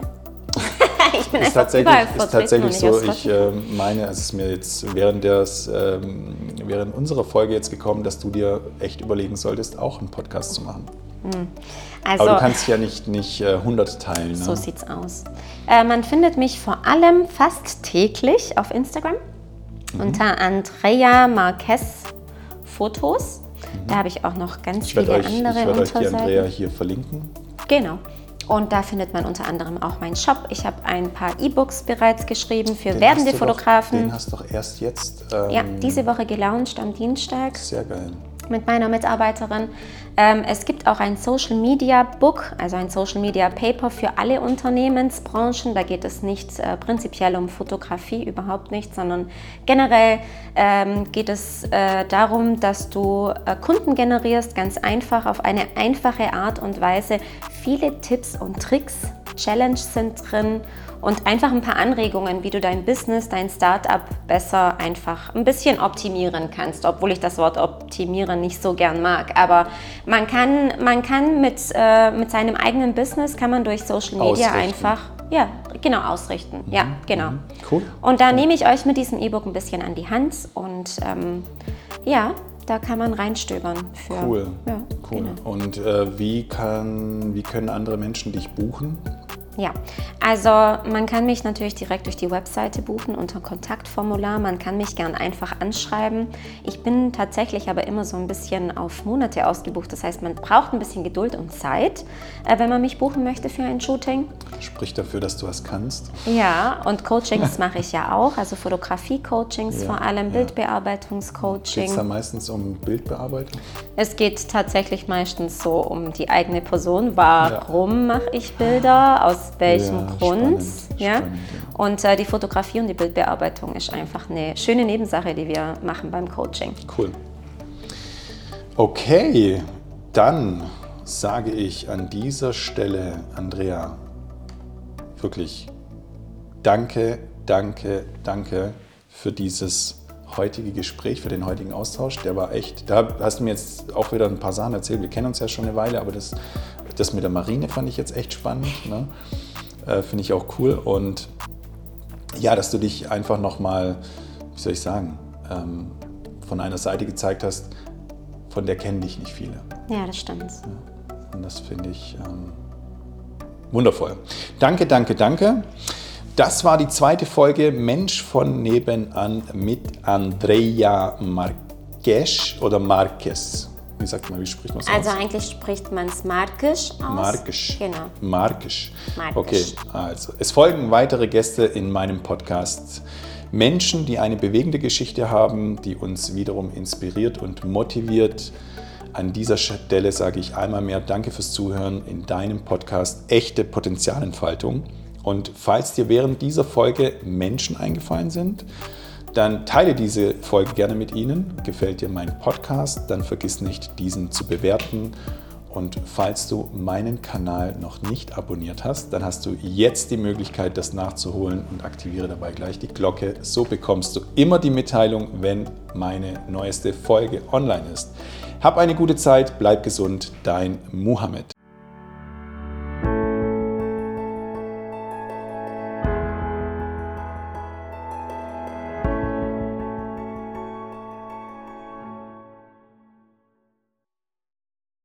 ich bin ist tatsächlich, ist tatsächlich so, ich äh, meine, es ist mir jetzt während, des, ähm, während unserer Folge jetzt gekommen, dass du dir echt überlegen solltest, auch einen Podcast zu machen. Also, Aber du kannst ja nicht, nicht äh, 100 teilen. Ne? So sieht's aus. Äh, man findet mich vor allem fast täglich auf Instagram mhm. unter Andrea Marquez Fotos. Mhm. Da habe ich auch noch ganz ich viele euch, andere Ich werde euch die Andrea hier verlinken. Genau. Und da findet man unter anderem auch meinen Shop. Ich habe ein paar E-Books bereits geschrieben für den werdende Fotografen. Doch, den hast du doch erst jetzt. Ähm, ja, diese Woche gelauncht am Dienstag. Sehr geil mit meiner Mitarbeiterin. Ähm, es gibt auch ein Social Media Book, also ein Social Media Paper für alle Unternehmensbranchen. Da geht es nicht äh, prinzipiell um Fotografie, überhaupt nicht, sondern generell ähm, geht es äh, darum, dass du äh, Kunden generierst, ganz einfach, auf eine einfache Art und Weise. Viele Tipps und Tricks, Challenges sind drin und einfach ein paar Anregungen, wie du dein Business, dein Startup besser einfach ein bisschen optimieren kannst, obwohl ich das Wort optimieren nicht so gern mag. Aber man kann, man kann mit, äh, mit seinem eigenen Business, kann man durch Social Media ausrichten. einfach, ja, genau, ausrichten. Mhm. Ja, genau. Mhm. Cool. Und da nehme ich euch mit diesem E-Book ein bisschen an die Hand und ähm, ja, da kann man reinstöbern. Für, cool. Ja, cool. Genau. Und äh, wie, kann, wie können andere Menschen dich buchen? Ja, also man kann mich natürlich direkt durch die Webseite buchen unter Kontaktformular. Man kann mich gern einfach anschreiben. Ich bin tatsächlich aber immer so ein bisschen auf Monate ausgebucht. Das heißt, man braucht ein bisschen Geduld und Zeit, äh, wenn man mich buchen möchte für ein Shooting. Spricht dafür, dass du was kannst. Ja, und Coachings mache ich ja auch, also Fotografie-Coachings Ja, vor allem, ja. Bildbearbeitungscoaching. Geht es da meistens um Bildbearbeitung? Es geht tatsächlich meistens so um die eigene Person. Warum mache ich Bilder? Aus welchem Ja, Grund? spannend, ja? spannend, Und äh, die Fotografie und die Bildbearbeitung ist einfach eine schöne Nebensache, die wir machen beim Coaching. Cool. Okay, dann sage ich an dieser Stelle, Andrea, wirklich danke, danke, danke für dieses heutige Gespräch, für den heutigen Austausch. Der war echt, da hast du mir jetzt auch wieder ein paar Sachen erzählt. Wir kennen uns ja schon eine Weile, aber das, das mit der Marine fand ich jetzt echt spannend. Ne? Äh, Finde ich auch cool. Und ja, dass du dich einfach nochmal, wie soll ich sagen, ähm, von einer Seite gezeigt hast, von der kennen dich nicht viele. Ja, das stimmt. Und das finde ich ähm, wundervoll. Danke, danke, danke. Das war die zweite Folge Mensch von nebenan mit Andrea Marques oder Marquez. Wie sagt man, wie spricht man es Also aus? eigentlich spricht man es markisch aus. Markisch. Genau. Markisch. Markisch. Okay, also es folgen weitere Gäste in meinem Podcast. Menschen, die eine bewegende Geschichte haben, die uns wiederum inspiriert und motiviert. An dieser Stelle sage ich einmal mehr Danke fürs Zuhören in deinem Podcast Echte Potenzialentfaltung. Und falls dir während dieser Folge Menschen eingefallen sind, dann teile diese Folge gerne mit ihnen. Gefällt dir mein Podcast, dann vergiss nicht, diesen zu bewerten. Und falls du meinen Kanal noch nicht abonniert hast, dann hast du jetzt die Möglichkeit, das nachzuholen und aktiviere dabei gleich die Glocke. So bekommst du immer die Mitteilung, wenn meine neueste Folge online ist. Hab eine gute Zeit, bleib gesund, dein Muhammad.